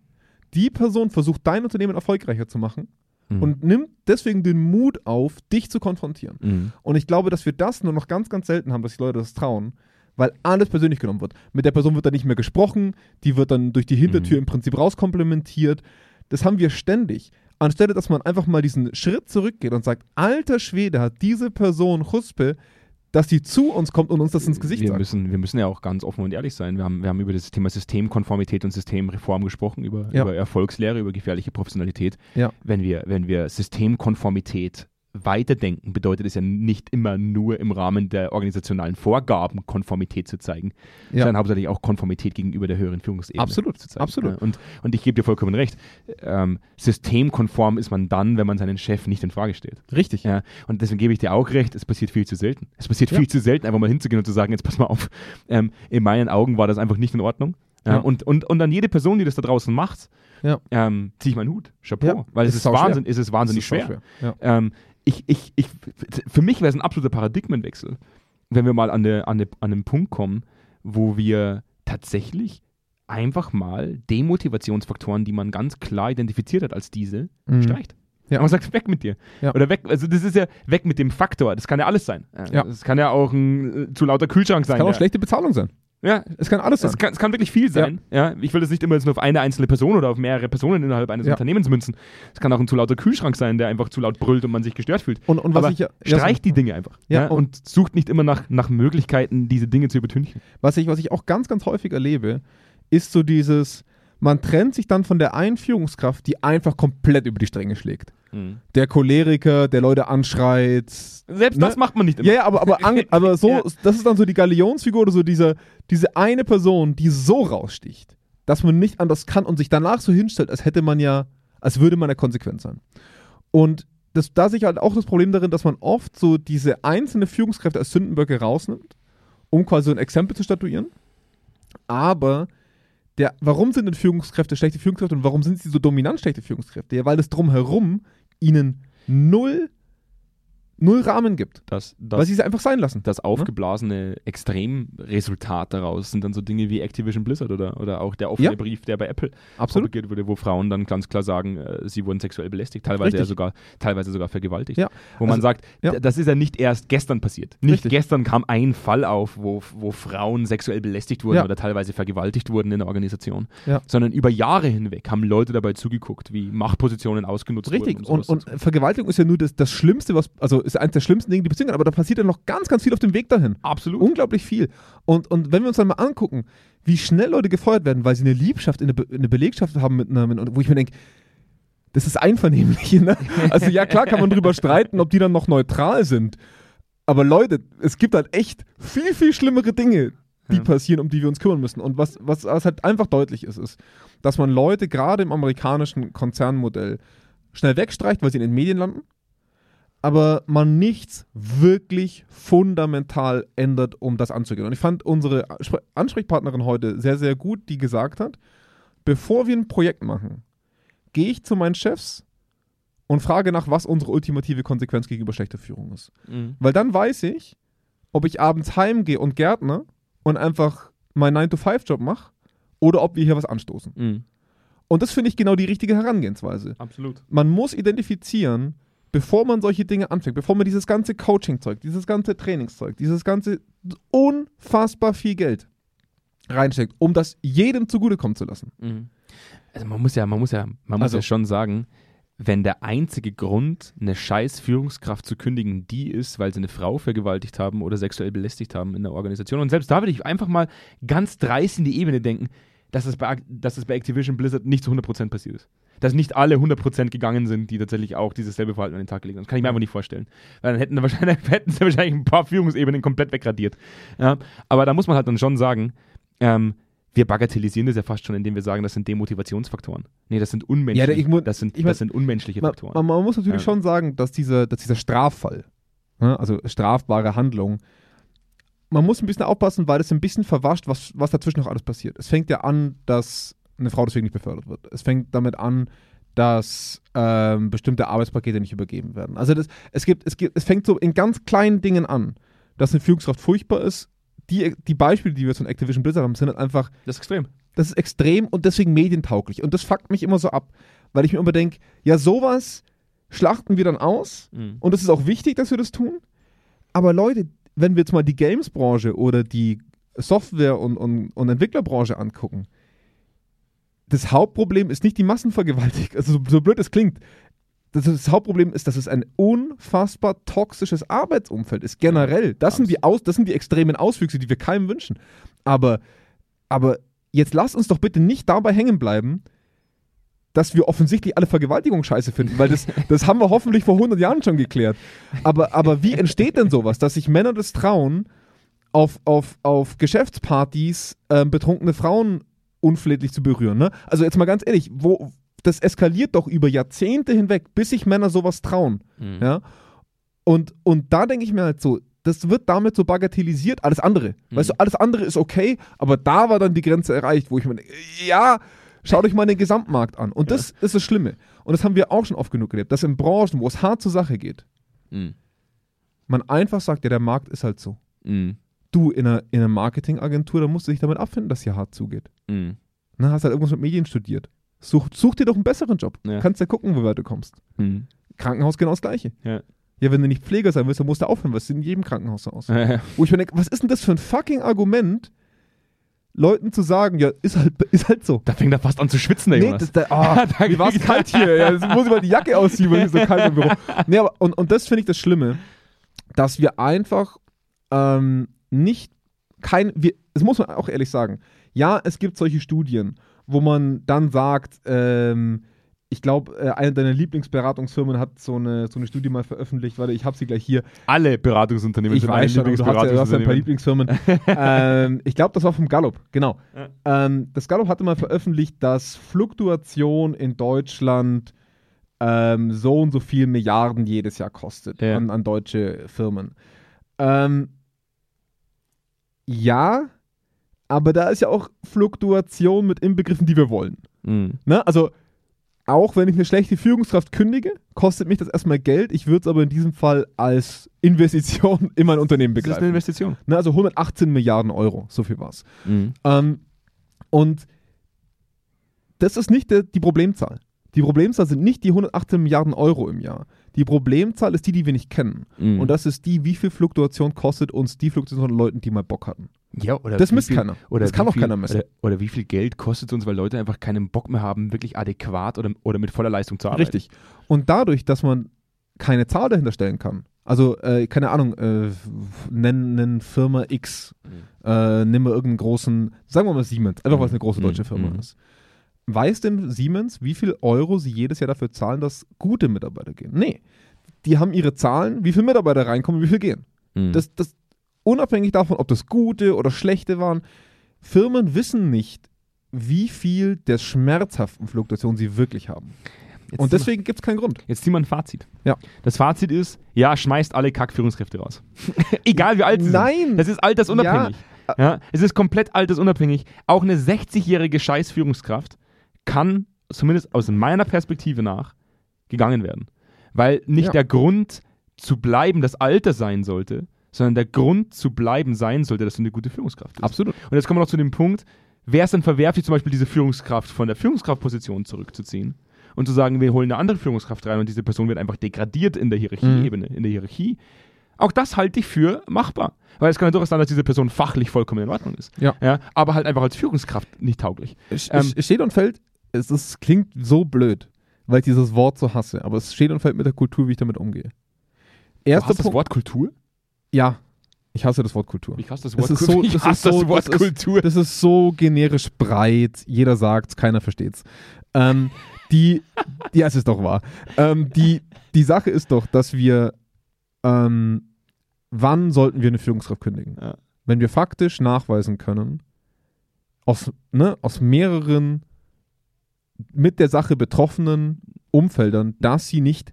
Die Person versucht, dein Unternehmen erfolgreicher zu machen Mhm. und nimmt deswegen den Mut auf, dich zu konfrontieren. Mhm. Und ich glaube, dass wir das nur noch ganz, ganz selten haben, dass die Leute das trauen, weil alles persönlich genommen wird. Mit der Person wird dann nicht mehr gesprochen, die wird dann durch die Hintertür Mhm. im Prinzip rauskomplementiert. Das haben wir ständig. Anstelle, dass man einfach mal diesen Schritt zurückgeht und sagt, alter Schwede, hat diese Person Huspe, dass sie zu uns kommt und uns das ins Gesicht wir sagt. Müssen, wir müssen ja auch ganz offen und ehrlich sein. Wir haben, wir haben über das Thema Systemkonformität und Systemreform gesprochen, über, Ja. über Erfolgslehre, über gefährliche Professionalität. Ja. Wenn wir, wenn wir Systemkonformität weiterdenken, bedeutet es ja nicht immer nur im Rahmen der organisationalen Vorgaben Konformität zu zeigen, Ja. sondern hauptsächlich auch Konformität gegenüber der höheren Führungsebene Absolut, zu zeigen. absolut. Und, und ich gebe dir vollkommen recht. Ähm, systemkonform ist man dann, wenn man seinen Chef nicht in Frage stellt. Richtig. Ja, und deswegen gebe ich dir auch recht, es passiert viel zu selten. Es passiert Ja. viel zu selten, einfach mal hinzugehen und zu sagen, jetzt pass mal auf. Ähm, in meinen Augen war das einfach nicht in Ordnung. Ja. Und, und, und an jede Person, die das da draußen macht, Ja. ähm, ziehe ich meinen Hut. Chapeau. Ja, Weil es ist ist. Wahnsinn, es ist wahnsinnig ist schwer. sauschwer. Ja. Ähm, ich, ich, ich, für mich wäre es ein absoluter Paradigmenwechsel, wenn wir mal an, der, an, der, an den Punkt kommen, wo wir tatsächlich einfach mal Demotivationsfaktoren, die man ganz klar identifiziert hat als diese, Mhm. streicht. Ja. Und man sagt, weg mit dir. Ja. Oder weg, also das ist ja weg mit dem Faktor. Das kann ja alles sein. Ja. Das kann ja auch ein äh, zu lauter Kühlschrank sein. Es kann auch schlechte Bezahlung sein. Ja, Es kann alles sein. es kann, es kann wirklich viel sein. Ja. Ich will das nicht immer jetzt nur auf eine einzelne Person oder auf mehrere Personen innerhalb eines Ja. Unternehmens münzen. Es kann auch ein zu lauter Kühlschrank sein, der einfach zu laut brüllt und man sich gestört fühlt. Und, und was Aber ich ja, ja, streicht die Dinge einfach. Ja, Ja, und- und, sucht nicht immer nach, nach Möglichkeiten, diese Dinge zu übertünchen. was ich, was ich auch ganz, ganz häufig erlebe, ist so dieses, man trennt sich dann von der einen Führungskraft, die einfach komplett über die Stränge schlägt. Der Choleriker, der Leute anschreit. Selbst Ne? das macht man nicht immer. Ja, ja, aber, aber, an, aber so, Ja. das ist dann so die Galionsfigur oder so diese, diese eine Person, die so raussticht, dass man nicht anders kann und sich danach so hinstellt, als hätte man ja, als würde man ja konsequent sein. Und das, da sehe ich halt auch das Problem darin, dass man oft so diese einzelne Führungskräfte als Sündenböcke rausnimmt, um quasi so ein Exempel zu statuieren. Aber der, warum sind denn Führungskräfte schlechte Führungskräfte und warum sind sie so dominant schlechte Führungskräfte? Ja, weil es drumherum ihnen null, null Rahmen gibt. Das, weil das, sie es einfach sein lassen. das aufgeblasene Extremresultat daraus sind dann so Dinge wie Activision Blizzard oder, oder auch der offene Ja. Brief, der bei Apple Absolut. propagiert wurde, wo Frauen dann ganz klar sagen, äh, sie wurden sexuell belästigt, teilweise ja Richtig. sogar, teilweise sogar vergewaltigt. Ja. Wo man Also, sagt, ja. das ist ja nicht erst gestern passiert. Nicht Richtig. gestern kam ein Fall auf, wo, wo Frauen sexuell belästigt wurden oder teilweise vergewaltigt wurden in der Organisation. Sondern über Jahre hinweg haben Leute dabei zugeguckt, wie Machtpositionen ausgenutzt Richtig. wurden. Und, sowas und Vergewaltigung ist ja nur das, das Schlimmste, was, also ist eines der schlimmsten Dinge, die passieren können, aber da passiert ja noch ganz, ganz viel auf dem Weg dahin. Absolut. Unglaublich viel. Und, und wenn wir uns dann mal angucken, wie schnell Leute gefeuert werden, weil sie eine Liebschaft in der, Be in der Belegschaft haben, mit einer, mit, wo ich mir denke, das ist einvernehmlich. Ne? Also ja, klar kann man drüber streiten, ob die dann noch neutral sind. Aber Leute, es gibt halt echt viel, viel schlimmere Dinge, die Ja. passieren, um die wir uns kümmern müssen. Und was, was, was halt einfach deutlich ist, ist, dass man Leute gerade im amerikanischen Konzernmodell schnell wegstreicht, weil sie in den Medien landen, aber man nichts wirklich fundamental ändert, um das anzugehen. Und ich fand unsere Spre- Ansprechpartnerin heute sehr, sehr gut, die gesagt hat, bevor wir ein Projekt machen, gehe ich zu meinen Chefs und frage nach, was unsere ultimative Konsequenz gegenüber schlechter Führung ist. Mhm. Weil dann weiß ich, ob ich abends heimgehe und Gärtner und einfach meinen 9-to-5-Job mache oder ob wir hier was anstoßen. Mhm. Und das finde ich genau die richtige Herangehensweise. Absolut. Man muss identifizieren, bevor man solche Dinge anfängt, bevor man dieses ganze Coaching-Zeug, dieses ganze Trainingszeug, dieses ganze unfassbar viel Geld reinsteckt, um das jedem zugutekommen zu lassen. Mhm. Also man muss ja, man muss ja, man muss Also- ja schon sagen, wenn der einzige Grund, eine scheiß Führungskraft zu kündigen, die ist, weil sie eine Frau vergewaltigt haben oder sexuell belästigt haben in der Organisation. Und selbst da würde ich einfach mal ganz dreist in die Ebene denken, dass es bei, dass es bei Activision Blizzard nicht zu 100% passiert ist. Dass nicht alle 100% gegangen sind, die tatsächlich auch dieses selbe Verhalten an den Tag gelegt haben. Das kann ich mir einfach nicht vorstellen. Weil dann hätten, wahrscheinlich, hätten sie wahrscheinlich ein paar Führungsebenen komplett wegradiert. Ja, aber da muss man halt dann schon sagen, ähm, wir bagatellisieren das ja fast schon, indem wir sagen, das sind Demotivationsfaktoren. Nee, das sind unmenschliche, Ja, ich das sind, ich mein, das sind unmenschliche Man, Faktoren. man, man muss natürlich Ja. schon sagen, dass dieser, dass dieser Straffall, ne, also strafbare Handlung, man muss ein bisschen aufpassen, weil das ein bisschen verwascht, was, was dazwischen noch alles passiert. Es fängt ja an, dass eine Frau deswegen nicht befördert wird. Es fängt damit an, dass ähm, bestimmte Arbeitspakete nicht übergeben werden. Also das, es, gibt, es, gibt, es fängt so in ganz kleinen Dingen an, dass eine Führungskraft furchtbar ist. Die, die Beispiele, die wir von Activision Blizzard haben, sind halt einfach das ist extrem. das ist extrem und deswegen medientauglich. Und das fuckt mich immer so ab, weil ich mir immer denke, ja, sowas schlachten wir dann aus Mhm. und es ist auch wichtig, dass wir das tun. Aber Leute, wenn wir jetzt mal die Games-Branche oder die Software- und, und, und Entwicklerbranche angucken, das Hauptproblem ist nicht die Massenvergewaltigung, also so, so blöd es klingt. Das, das Hauptproblem ist, dass es ein unfassbar toxisches Arbeitsumfeld ist, generell. Das sind, die Aus, das sind die extremen Auswüchse, die wir keinem wünschen. Aber, aber jetzt lasst uns doch bitte nicht dabei hängen bleiben, dass wir offensichtlich alle Vergewaltigung scheiße finden, weil das, das haben wir hoffentlich vor 100 Jahren schon geklärt. Aber, aber wie entsteht denn sowas, dass sich Männer das trauen, auf, auf, auf Geschäftspartys ähm, betrunkene Frauen unflätlich zu berühren? Ne? Also jetzt mal ganz ehrlich, wo, das eskaliert doch über Jahrzehnte hinweg, bis sich Männer sowas trauen. Mhm. Ja? Und, und da denke ich mir halt so, das wird damit so bagatellisiert, alles andere. Mhm. Weißt du, alles andere ist okay, aber da war dann die Grenze erreicht, wo ich mir ja, schaut euch mal den Gesamtmarkt an. Und das ist das Schlimme. Und das haben wir auch schon oft genug erlebt, dass in Branchen, wo es hart zur Sache geht, Mhm. man einfach sagt, ja, der Markt ist halt so. Mhm. Du in einer, in einer Marketingagentur, da musst du dich damit abfinden, dass hier hart zugeht. Mhm. Na, hast halt irgendwas mit Medien studiert. Such, such dir doch einen besseren Job. Ja. Kannst ja gucken, wo weit du kommst. Mhm. Krankenhaus genau das Gleiche. Ja. Ja, wenn du nicht Pfleger sein willst, dann musst du aufhören, was sieht in jedem Krankenhaus so aus. Wo ich mir denke, was ist denn das für ein fucking Argument, Leuten zu sagen, ja, ist halt, ist halt so. da fängt er fast an zu schwitzen, der Nee, Jonas. das, da, oh, Da mir war es kalt hier. Ja, jetzt muss ich mal die Jacke ausziehen, weil es so kalt im Büro. Nee, aber, und, und das finde ich das Schlimme, dass wir einfach ähm, nicht kein, wir, das muss man auch ehrlich sagen. Ja, es gibt solche Studien, wo man dann sagt, ähm, ich glaube, äh, eine deiner Lieblingsberatungsfirmen hat so eine, so eine Studie mal veröffentlicht, warte, ich habe sie gleich hier. Alle Beratungsunternehmen Ich sind weiß schon, meine du hast ja, du hast ja ein paar. Lieblingsfirmen. ähm, ich glaube, das war vom Gallup, genau. Ja. Ähm, das Gallup hatte mal veröffentlicht, dass Fluktuation in Deutschland ähm, so und so viel Milliarden jedes Jahr kostet Ja. an, an deutsche Firmen. Ähm, ja, Aber da ist ja auch Fluktuation mit inbegriffen, die wir wollen. Mhm. Ne? Also auch wenn ich eine schlechte Führungskraft kündige, kostet mich das erstmal Geld. Ich würde es aber in diesem Fall als Investition in mein Unternehmen Das ist eine begreifen. Investition. Ne? Also 118 Milliarden Euro, so viel war's. Mhm. Ähm, und das ist nicht der, die Problemzahl. Die Problemzahl sind nicht die 118 Milliarden Euro im Jahr. Die Problemzahl ist die, die wir nicht kennen. Mhm. Und das ist die, wie viel Fluktuation kostet uns die Fluktuation von Leuten, die mal Bock hatten. ja, oder Das misst viel- keiner. Oder das kann auch viel, keiner messen. Oder, oder wie viel Geld kostet es uns, weil Leute einfach keinen Bock mehr haben, wirklich adäquat oder, oder mit voller Leistung zu arbeiten. Richtig. Und dadurch, dass man keine Zahl dahinter stellen kann, also äh, keine Ahnung, äh, nennen nenn Firma X, äh, nimm mal irgendeinen großen, sagen wir mal Siemens, einfach weil es eine große Mhm. deutsche Firma Mhm. ist. Weiß denn Siemens, wie viel Euro sie jedes Jahr dafür zahlen, dass gute Mitarbeiter gehen? Nee. Die haben ihre Zahlen, wie viele Mitarbeiter reinkommen, wie viel gehen. Mhm. Das, das, unabhängig davon, ob das gute oder schlechte waren, Firmen wissen nicht, wie viel der schmerzhaften Fluktuation sie wirklich haben. Jetzt Und deswegen gibt es keinen Grund. Jetzt ziehen wir ein Fazit. Ja. Das Fazit ist, ja, schmeißt alle Kack-Führungskräfte raus. Egal wie alt sie Nein. sind. Das ist altersunabhängig. Ja. es ist komplett altersunabhängig. Auch eine 60-jährige Scheiß-Führungskraft kann, zumindest aus meiner Perspektive nach, gegangen werden. Weil nicht Ja. der Grund zu bleiben das Alter sein sollte, sondern der Grund zu bleiben sein sollte, dass du eine gute Führungskraft bist. Absolut. Und jetzt kommen wir noch zu dem Punkt, wäre es dann verwerflich, zum Beispiel diese Führungskraft von der Führungskraftposition zurückzuziehen und zu sagen, wir holen eine andere Führungskraft rein und diese Person wird einfach degradiert in der Hierarchieebene, in der Hierarchie. Auch das halte ich für machbar. Weil es kann ja durchaus sein, dass diese Person fachlich vollkommen in Ordnung ist. Ja. aber halt einfach als Führungskraft nicht tauglich. Ähm, es steht und fällt, es ist, klingt so blöd, weil ich dieses Wort so hasse, aber es steht und fällt mit der Kultur, wie ich damit umgehe. Du Erster hast das Punkt. Wort Kultur? Ja, ich hasse das Wort Kultur. Ich hasse das Das Wort ist Kultur. so- ich das ist hasse so- das Wort das ist- Kultur. Das ist so generisch breit, jeder sagt's, keiner versteht's. Ähm, die, ja, es ist doch wahr. Ähm, die, die Sache ist doch, dass wir, ähm, wann sollten wir eine Führungskraft kündigen? Ja. Wenn wir faktisch nachweisen können, aus, ne, aus mehreren mit der Sache betroffenen Umfeldern, dass sie nicht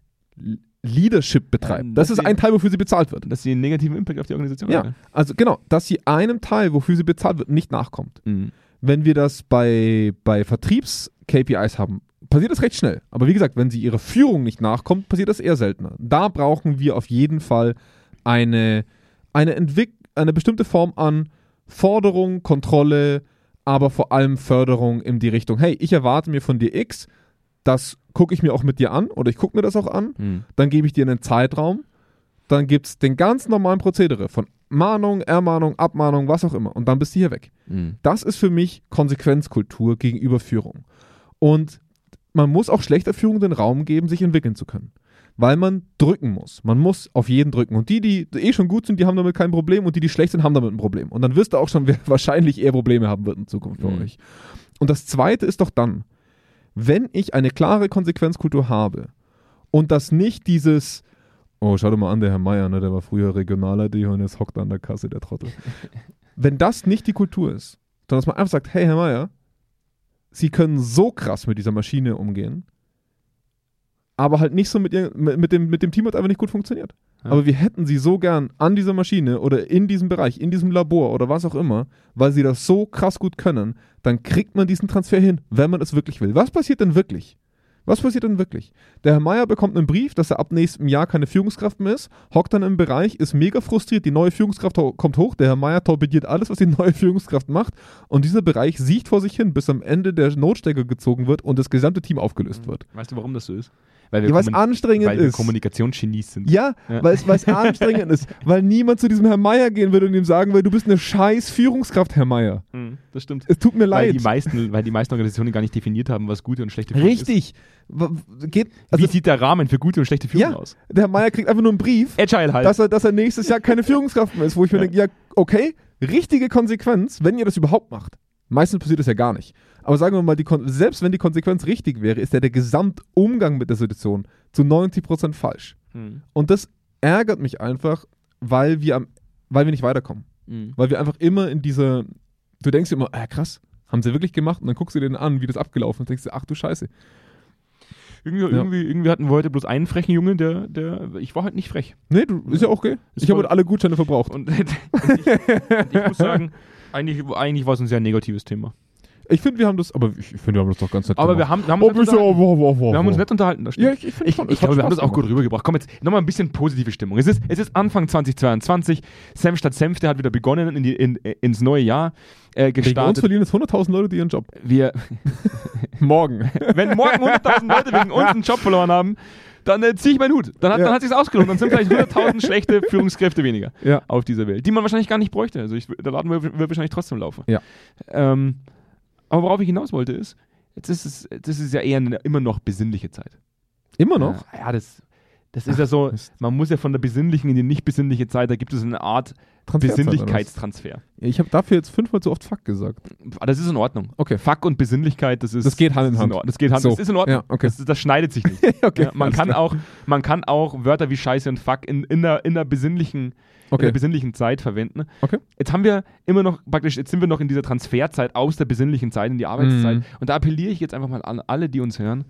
Leadership betreiben. Ähm, das ist sie- ein Teil, wofür sie bezahlt wird. Dass sie einen negativen Impact auf die Organisation Ja. haben. Also genau, dass sie einem Teil, wofür sie bezahlt wird, nicht nachkommt. Mhm. Wenn wir das bei, bei Vertriebs-KPIs haben, passiert das recht schnell. Aber wie gesagt, wenn sie ihrer Führung nicht nachkommt, passiert das eher seltener. Da brauchen wir auf jeden Fall eine, eine, Entwick eine bestimmte Form an Forderung, Kontrolle, aber vor allem Förderung in die Richtung, hey, ich erwarte mir von dir X, das gucke ich mir auch mit dir an oder ich gucke mir das auch an, Mhm. dann gebe ich dir einen Zeitraum, dann gibt es den ganz normalen Prozedere von Mahnung, Ermahnung, Abmahnung, was auch immer und dann bist du hier weg. Mhm. Das ist für mich Konsequenzkultur gegenüber Führung. Und man muss auch schlechter Führung den Raum geben, sich entwickeln zu können. Weil man drücken muss. Man muss auf jeden drücken. Und die, die eh schon gut sind, die haben damit kein Problem. Und die, die schlecht sind, haben damit ein Problem. Und dann wirst du auch schon, wer wahrscheinlich eher Probleme haben wird in Zukunft für Mhm. euch. Und das Zweite ist doch dann, wenn ich eine klare Konsequenzkultur habe und das nicht dieses, oh, schau dir mal an, der Herr Meier, ne, der war früher Regionalleiter und jetzt hockt er an der Kasse, der Trottel. wenn das nicht die Kultur ist, sondern dass man einfach sagt, hey, Herr Meier, Sie können so krass mit dieser Maschine umgehen, aber halt nicht so mit, ihr, mit, dem, mit dem Team hat einfach nicht gut funktioniert. Ja. Aber wir hätten sie so gern an dieser Maschine oder in diesem Bereich, in diesem Labor oder was auch immer, weil sie das so krass gut können, dann kriegt man diesen Transfer hin, wenn man es wirklich will. Was passiert denn wirklich? Was passiert denn wirklich? Der Herr Meier bekommt einen Brief, dass er ab nächstem Jahr keine Führungskraft mehr ist, hockt dann im Bereich, ist mega frustriert, die neue Führungskraft kommt hoch, der Herr Meier torpediert alles, was die neue Führungskraft macht und dieser Bereich sieht vor sich hin, bis am Ende der Notstecker gezogen wird und das gesamte Team aufgelöst wird. Weißt du, warum das so ist? Weil wir, Ja, weil kommun- anstrengend weil wir ist. Kommunikationsgenies sind. Ja, Ja. weil es weil anstrengend ist, weil niemand zu diesem Herr Meier gehen würde und ihm sagen würde, du bist eine scheiß Führungskraft, Herr Meier. Mhm, das stimmt. Es tut mir Weil leid. die, meisten, weil die meisten Organisationen gar nicht definiert haben, was gute und schlechte Führung ist. Richtig. W- w- Geht, Wie also sieht der Rahmen für gute und schlechte Führung Ja. aus? der Herr Meier kriegt einfach nur einen Brief, Agile halt. dass er, dass er nächstes Jahr keine Führungskraft mehr ist, wo ich mir denke, ja, okay, richtige Konsequenz, wenn ihr das überhaupt macht. Meistens passiert das ja gar nicht. Aber sagen wir mal, die Kon selbst wenn die Konsequenz richtig wäre, ist ja der Gesamtumgang mit der Situation zu 90% falsch. Mhm. Und das ärgert mich einfach, weil wir, am, weil wir nicht weiterkommen. Mhm. Weil wir einfach immer in dieser, du denkst dir immer, ah, krass, haben sie wirklich gemacht? Und dann guckst du dir den an, wie das abgelaufen ist und denkst dir, ach du Scheiße. Irgendwie, irgendwie, irgendwie hatten wir heute bloß einen frechen Junge, der, der, ich war halt nicht frech. Nee, du, ist ja auch okay. Ist Ich habe heute alle Gutscheine verbraucht. Und, und ich, und ich muss sagen, Eigentlich, eigentlich war es ein sehr negatives Thema. Ich finde, wir haben das, aber ich finde, wir haben das doch ganz nett Aber wir gemacht. haben, wir haben, Oh, uns, nett oh, unterhalten. oh, oh, wir haben uns nett unterhalten. Das stimmt. Ja, ich, ich, Ich, schon, ich glaube, wir haben das auch gut rübergebracht. Komm, jetzt nochmal ein bisschen positive Stimmung. Es ist, es ist Anfang 2022. Senf statt Senfte hat wieder begonnen in die, in, ins neue Jahr äh, Wegen uns gestartet. verlieren es 100.000 Leute ihren Job. Wir, Morgen. wenn morgen 100.000 Leute wegen uns einen Job verloren haben, dann äh, ziehe ich meinen Hut. Dann hat, Ja. dann hat sich's ausgelohnt. Dann sind vielleicht 100.000 schlechte Führungskräfte weniger ja. auf dieser Welt, die man wahrscheinlich gar nicht bräuchte. Also ich, der Laden wird, wird wahrscheinlich trotzdem laufen. Ja. Ähm, aber worauf ich hinaus wollte ist, jetzt ist es, das ist ja eher eine immer noch besinnliche Zeit. Immer noch? Ja, ja, das, das ist ja so, Mist. man muss ja von der besinnlichen in die nicht besinnliche Zeit, da gibt es eine Art? Besinnlichkeitstransfer. Ich habe dafür jetzt fünfmal zu oft Fuck gesagt. Aber das ist in Ordnung. Okay. Fuck und Besinnlichkeit, das ist. Das geht Hand in Hand. Ordnung. Das geht Hand. So. Das ist in Ordnung. Ja, okay. das, das schneidet sich nicht. okay. ja, man, kann klar. auch, man kann auch Wörter wie Scheiße und Fuck in, in, der, in, der besinnlichen, in der Okay. besinnlichen Zeit verwenden. Okay. Jetzt haben wir immer noch, praktisch, jetzt sind wir noch in dieser Transferzeit aus der besinnlichen Zeit in die Arbeitszeit. Mhm. Und da appelliere ich jetzt einfach mal an alle, die uns hören,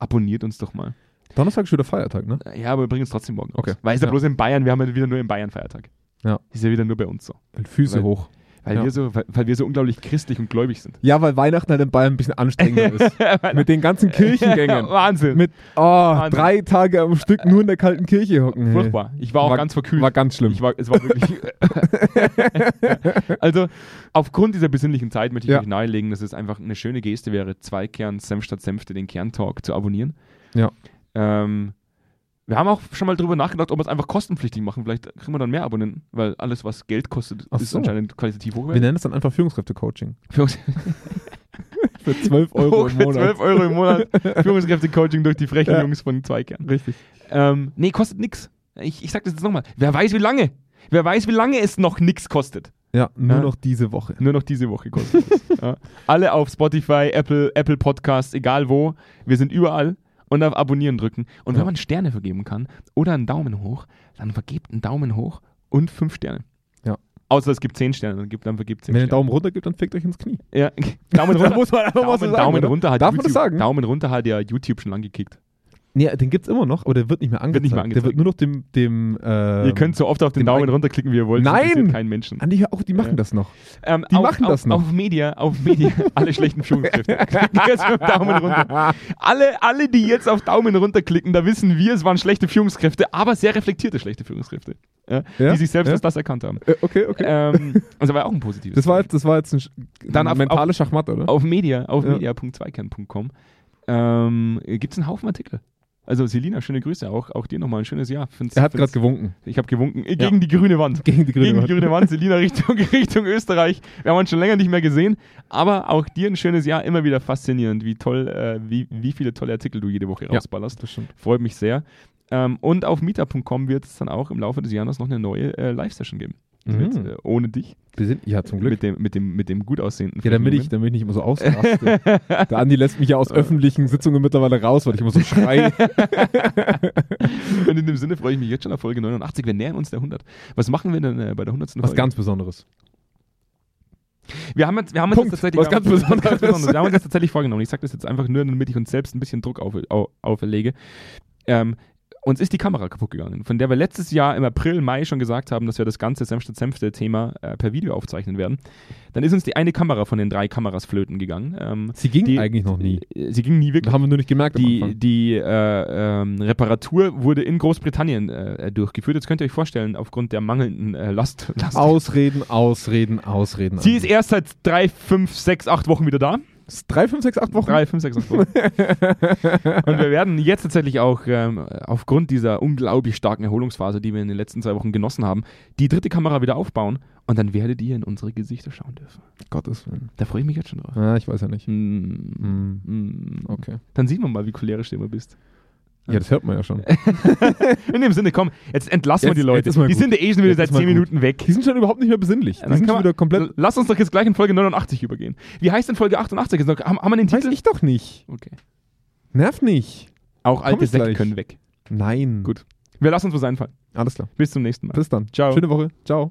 abonniert uns doch mal. Donnerstag ist wieder Feiertag, ne? Ja, aber wir bringen es trotzdem morgen Okay. raus. Weil es ja Ja. bloß in Bayern, wir haben ja wieder nur in Bayern Feiertag. Ja. Ist ja wieder nur bei uns so. Füße Weil- hoch. Weil, Ja. wir so, weil, weil wir so unglaublich christlich und gläubig sind. Ja, weil Weihnachten halt in Bayern ein bisschen anstrengender ist. Mit den ganzen Kirchengängen. Wahnsinn. Mit, oh, Wahnsinn. drei Tage am Stück nur in der kalten Kirche hocken. Furchtbar. Ich war auch War- ganz verkühlt. War ganz schlimm. Ich war, es war wirklich. also, aufgrund dieser besinnlichen Zeit möchte ich Ja. euch nahelegen, dass es einfach eine schöne Geste wäre, zwei Kern Senf statt Senfte, den Kerntalk zu abonnieren. Ja. Ähm, wir haben auch schon mal drüber nachgedacht, ob wir es einfach kostenpflichtig machen. Vielleicht kriegen wir dann mehr Abonnenten, weil alles, was Geld kostet, Ach ist so. anscheinend qualitativ Wir hochwertig. nennen es dann einfach Führungskräfte-Coaching. Für uns Für 12 Euro im für Monat. 12 Euro im Monat Führungskräfte-Coaching durch die frechen Ja. Jungs von Zweikern. Richtig. Ähm, nee, kostet nix. Ich, ich sag das jetzt nochmal. Wer weiß, wie lange? Wer weiß, wie lange es noch nix kostet. Ja, nur Ja. noch diese Woche. Nur noch diese Woche kostet es. ja. Alle auf Spotify, Apple, Apple Podcasts, egal wo. Wir sind überall. Und auf Abonnieren drücken. Und wenn Ja. man Sterne vergeben kann oder einen Daumen hoch, dann vergebt einen Daumen hoch und fünf Sterne. Ja. Außer es gibt zehn Sterne, dann, gibt, dann vergebt zehn Wenn ihr Sterne. Daumen runter gibt, dann fickt euch ins Knie. Ja, Daumen runter. muss man einfach Daumen, Daumen runter hat Darf man YouTube, das sagen? Daumen runter hat ja YouTube schon lang gekickt. Nee, den gibt's immer noch, aber der wird nicht mehr angezeigt. nicht mehr Der angezeigt. wird nur noch dem, dem ähm, Ihr könnt so oft auf den Daumen runterklicken, wie ihr wollt. Nein! keinen Menschen. Andi, hör auf, die machen Ja. das noch. Ähm, Die auf, machen auf, das noch. Auf Media, auf Media, alle schlechten Führungskräfte. Jetzt mit Daumen runter. Alle, alle, die jetzt auf Daumen runter klicken, da wissen wir, es waren schlechte Führungskräfte, aber sehr reflektierte schlechte Führungskräfte. Ja, Ja? Die sich selbst Ja? als das erkannt haben. Äh, okay, okay. Ähm, also war ja auch ein positives. das, war jetzt, das war jetzt ein, Dann auf- mentale Schachmatt, oder? auf Media, auf Ja. media.zweikern.com ähm, gibt es einen Haufen Artikel. Also Selina, schöne Grüße, auch, auch dir nochmal ein schönes Jahr. Find's, er hat gerade gewunken. Ich habe gewunken. Äh, Gegen die grüne Wand. Gegen die grüne Gegen Wand. die grüne Wand, Selina Richtung, Richtung Österreich. Wir haben uns schon länger nicht mehr gesehen, aber auch dir ein schönes Jahr, immer wieder faszinierend, wie toll, äh, wie, wie viele tolle Artikel du jede Woche Ja. rausballerst. Das stimmt. Freut mich sehr. Ähm, und auf meetup.com wird es dann auch im Laufe des Jahres noch eine neue äh, Live-Session geben. Mit, Mhm. äh, ohne dich. Wir sind, ja, zum Glück. Mit dem, mit, dem, mit dem gut aussehenden. Ja, damit ich, damit ich nicht immer so ausraste. Der Andi lässt mich ja aus öffentlichen Sitzungen mittlerweile raus, weil ich immer so schrei. Und in dem Sinne freue ich mich jetzt schon auf Folge 89. Wir nähern uns der 100. Was machen wir denn äh, bei der 100. Was Folge? ganz Besonderes. Wir haben, jetzt, wir haben uns Punkt. tatsächlich Was ganz wir haben- Besonderes. ganz Besonderes. Wir haben uns jetzt tatsächlich vorgenommen. Ich sage das jetzt einfach nur, damit ich uns selbst ein bisschen Druck auf, au, auferlege. Ähm, uns ist die Kamera kaputt gegangen, von der wir letztes Jahr im April, Mai schon gesagt haben, dass wir das ganze Senf statt Senfte Thema äh, per Video aufzeichnen werden. Dann ist uns die eine Kamera von den drei Kameras flöten gegangen. Ähm, Sie ging die, eigentlich noch nie. äh, Sie ging nie wirklich. Das haben wir nur nicht gemerkt Die, die äh, ähm, Reparatur wurde in Großbritannien äh, durchgeführt. Jetzt könnt ihr euch vorstellen, aufgrund der mangelnden äh, Last. Last Ausreden, Ausreden, Ausreden. Sie ist erst seit drei, fünf, sechs, acht Wochen wieder da. Drei, fünf, sechs, acht Wochen. Drei, fünf, sechs, acht Wochen. Und wir werden jetzt tatsächlich auch ähm, aufgrund dieser unglaublich starken Erholungsphase, die wir in den letzten zwei Wochen genossen haben, die dritte Kamera wieder aufbauen und dann werdet ihr in unsere Gesichter schauen dürfen. Gottes Willen. Da freue ich mich jetzt schon drauf. Ja, ich weiß ja nicht. Mm, Hm. mm. Okay. Dann sieht man mal, wie cholerisch du immer bist. Ja, das hört man ja schon. In dem Sinne, komm, jetzt entlassen wir Jetzt- die Leute. Die sind ja eh schon wieder seit ist mal zehn gut. Minuten weg. Die sind schon überhaupt nicht mehr besinnlich. Die Dann sind schon wieder komplett. Lass uns doch jetzt gleich in Folge 89 übergehen. Wie heißt denn Folge 88? Jetzt noch- Haben, haben wir den Weiß Titel? ich doch nicht. Okay. Nerv nicht. Auch alte Säcke können weg. Nein. Gut. Wir lassen uns was einfallen. Alles klar. Bis zum nächsten Mal. Bis dann. Ciao. Schöne Woche. Ciao.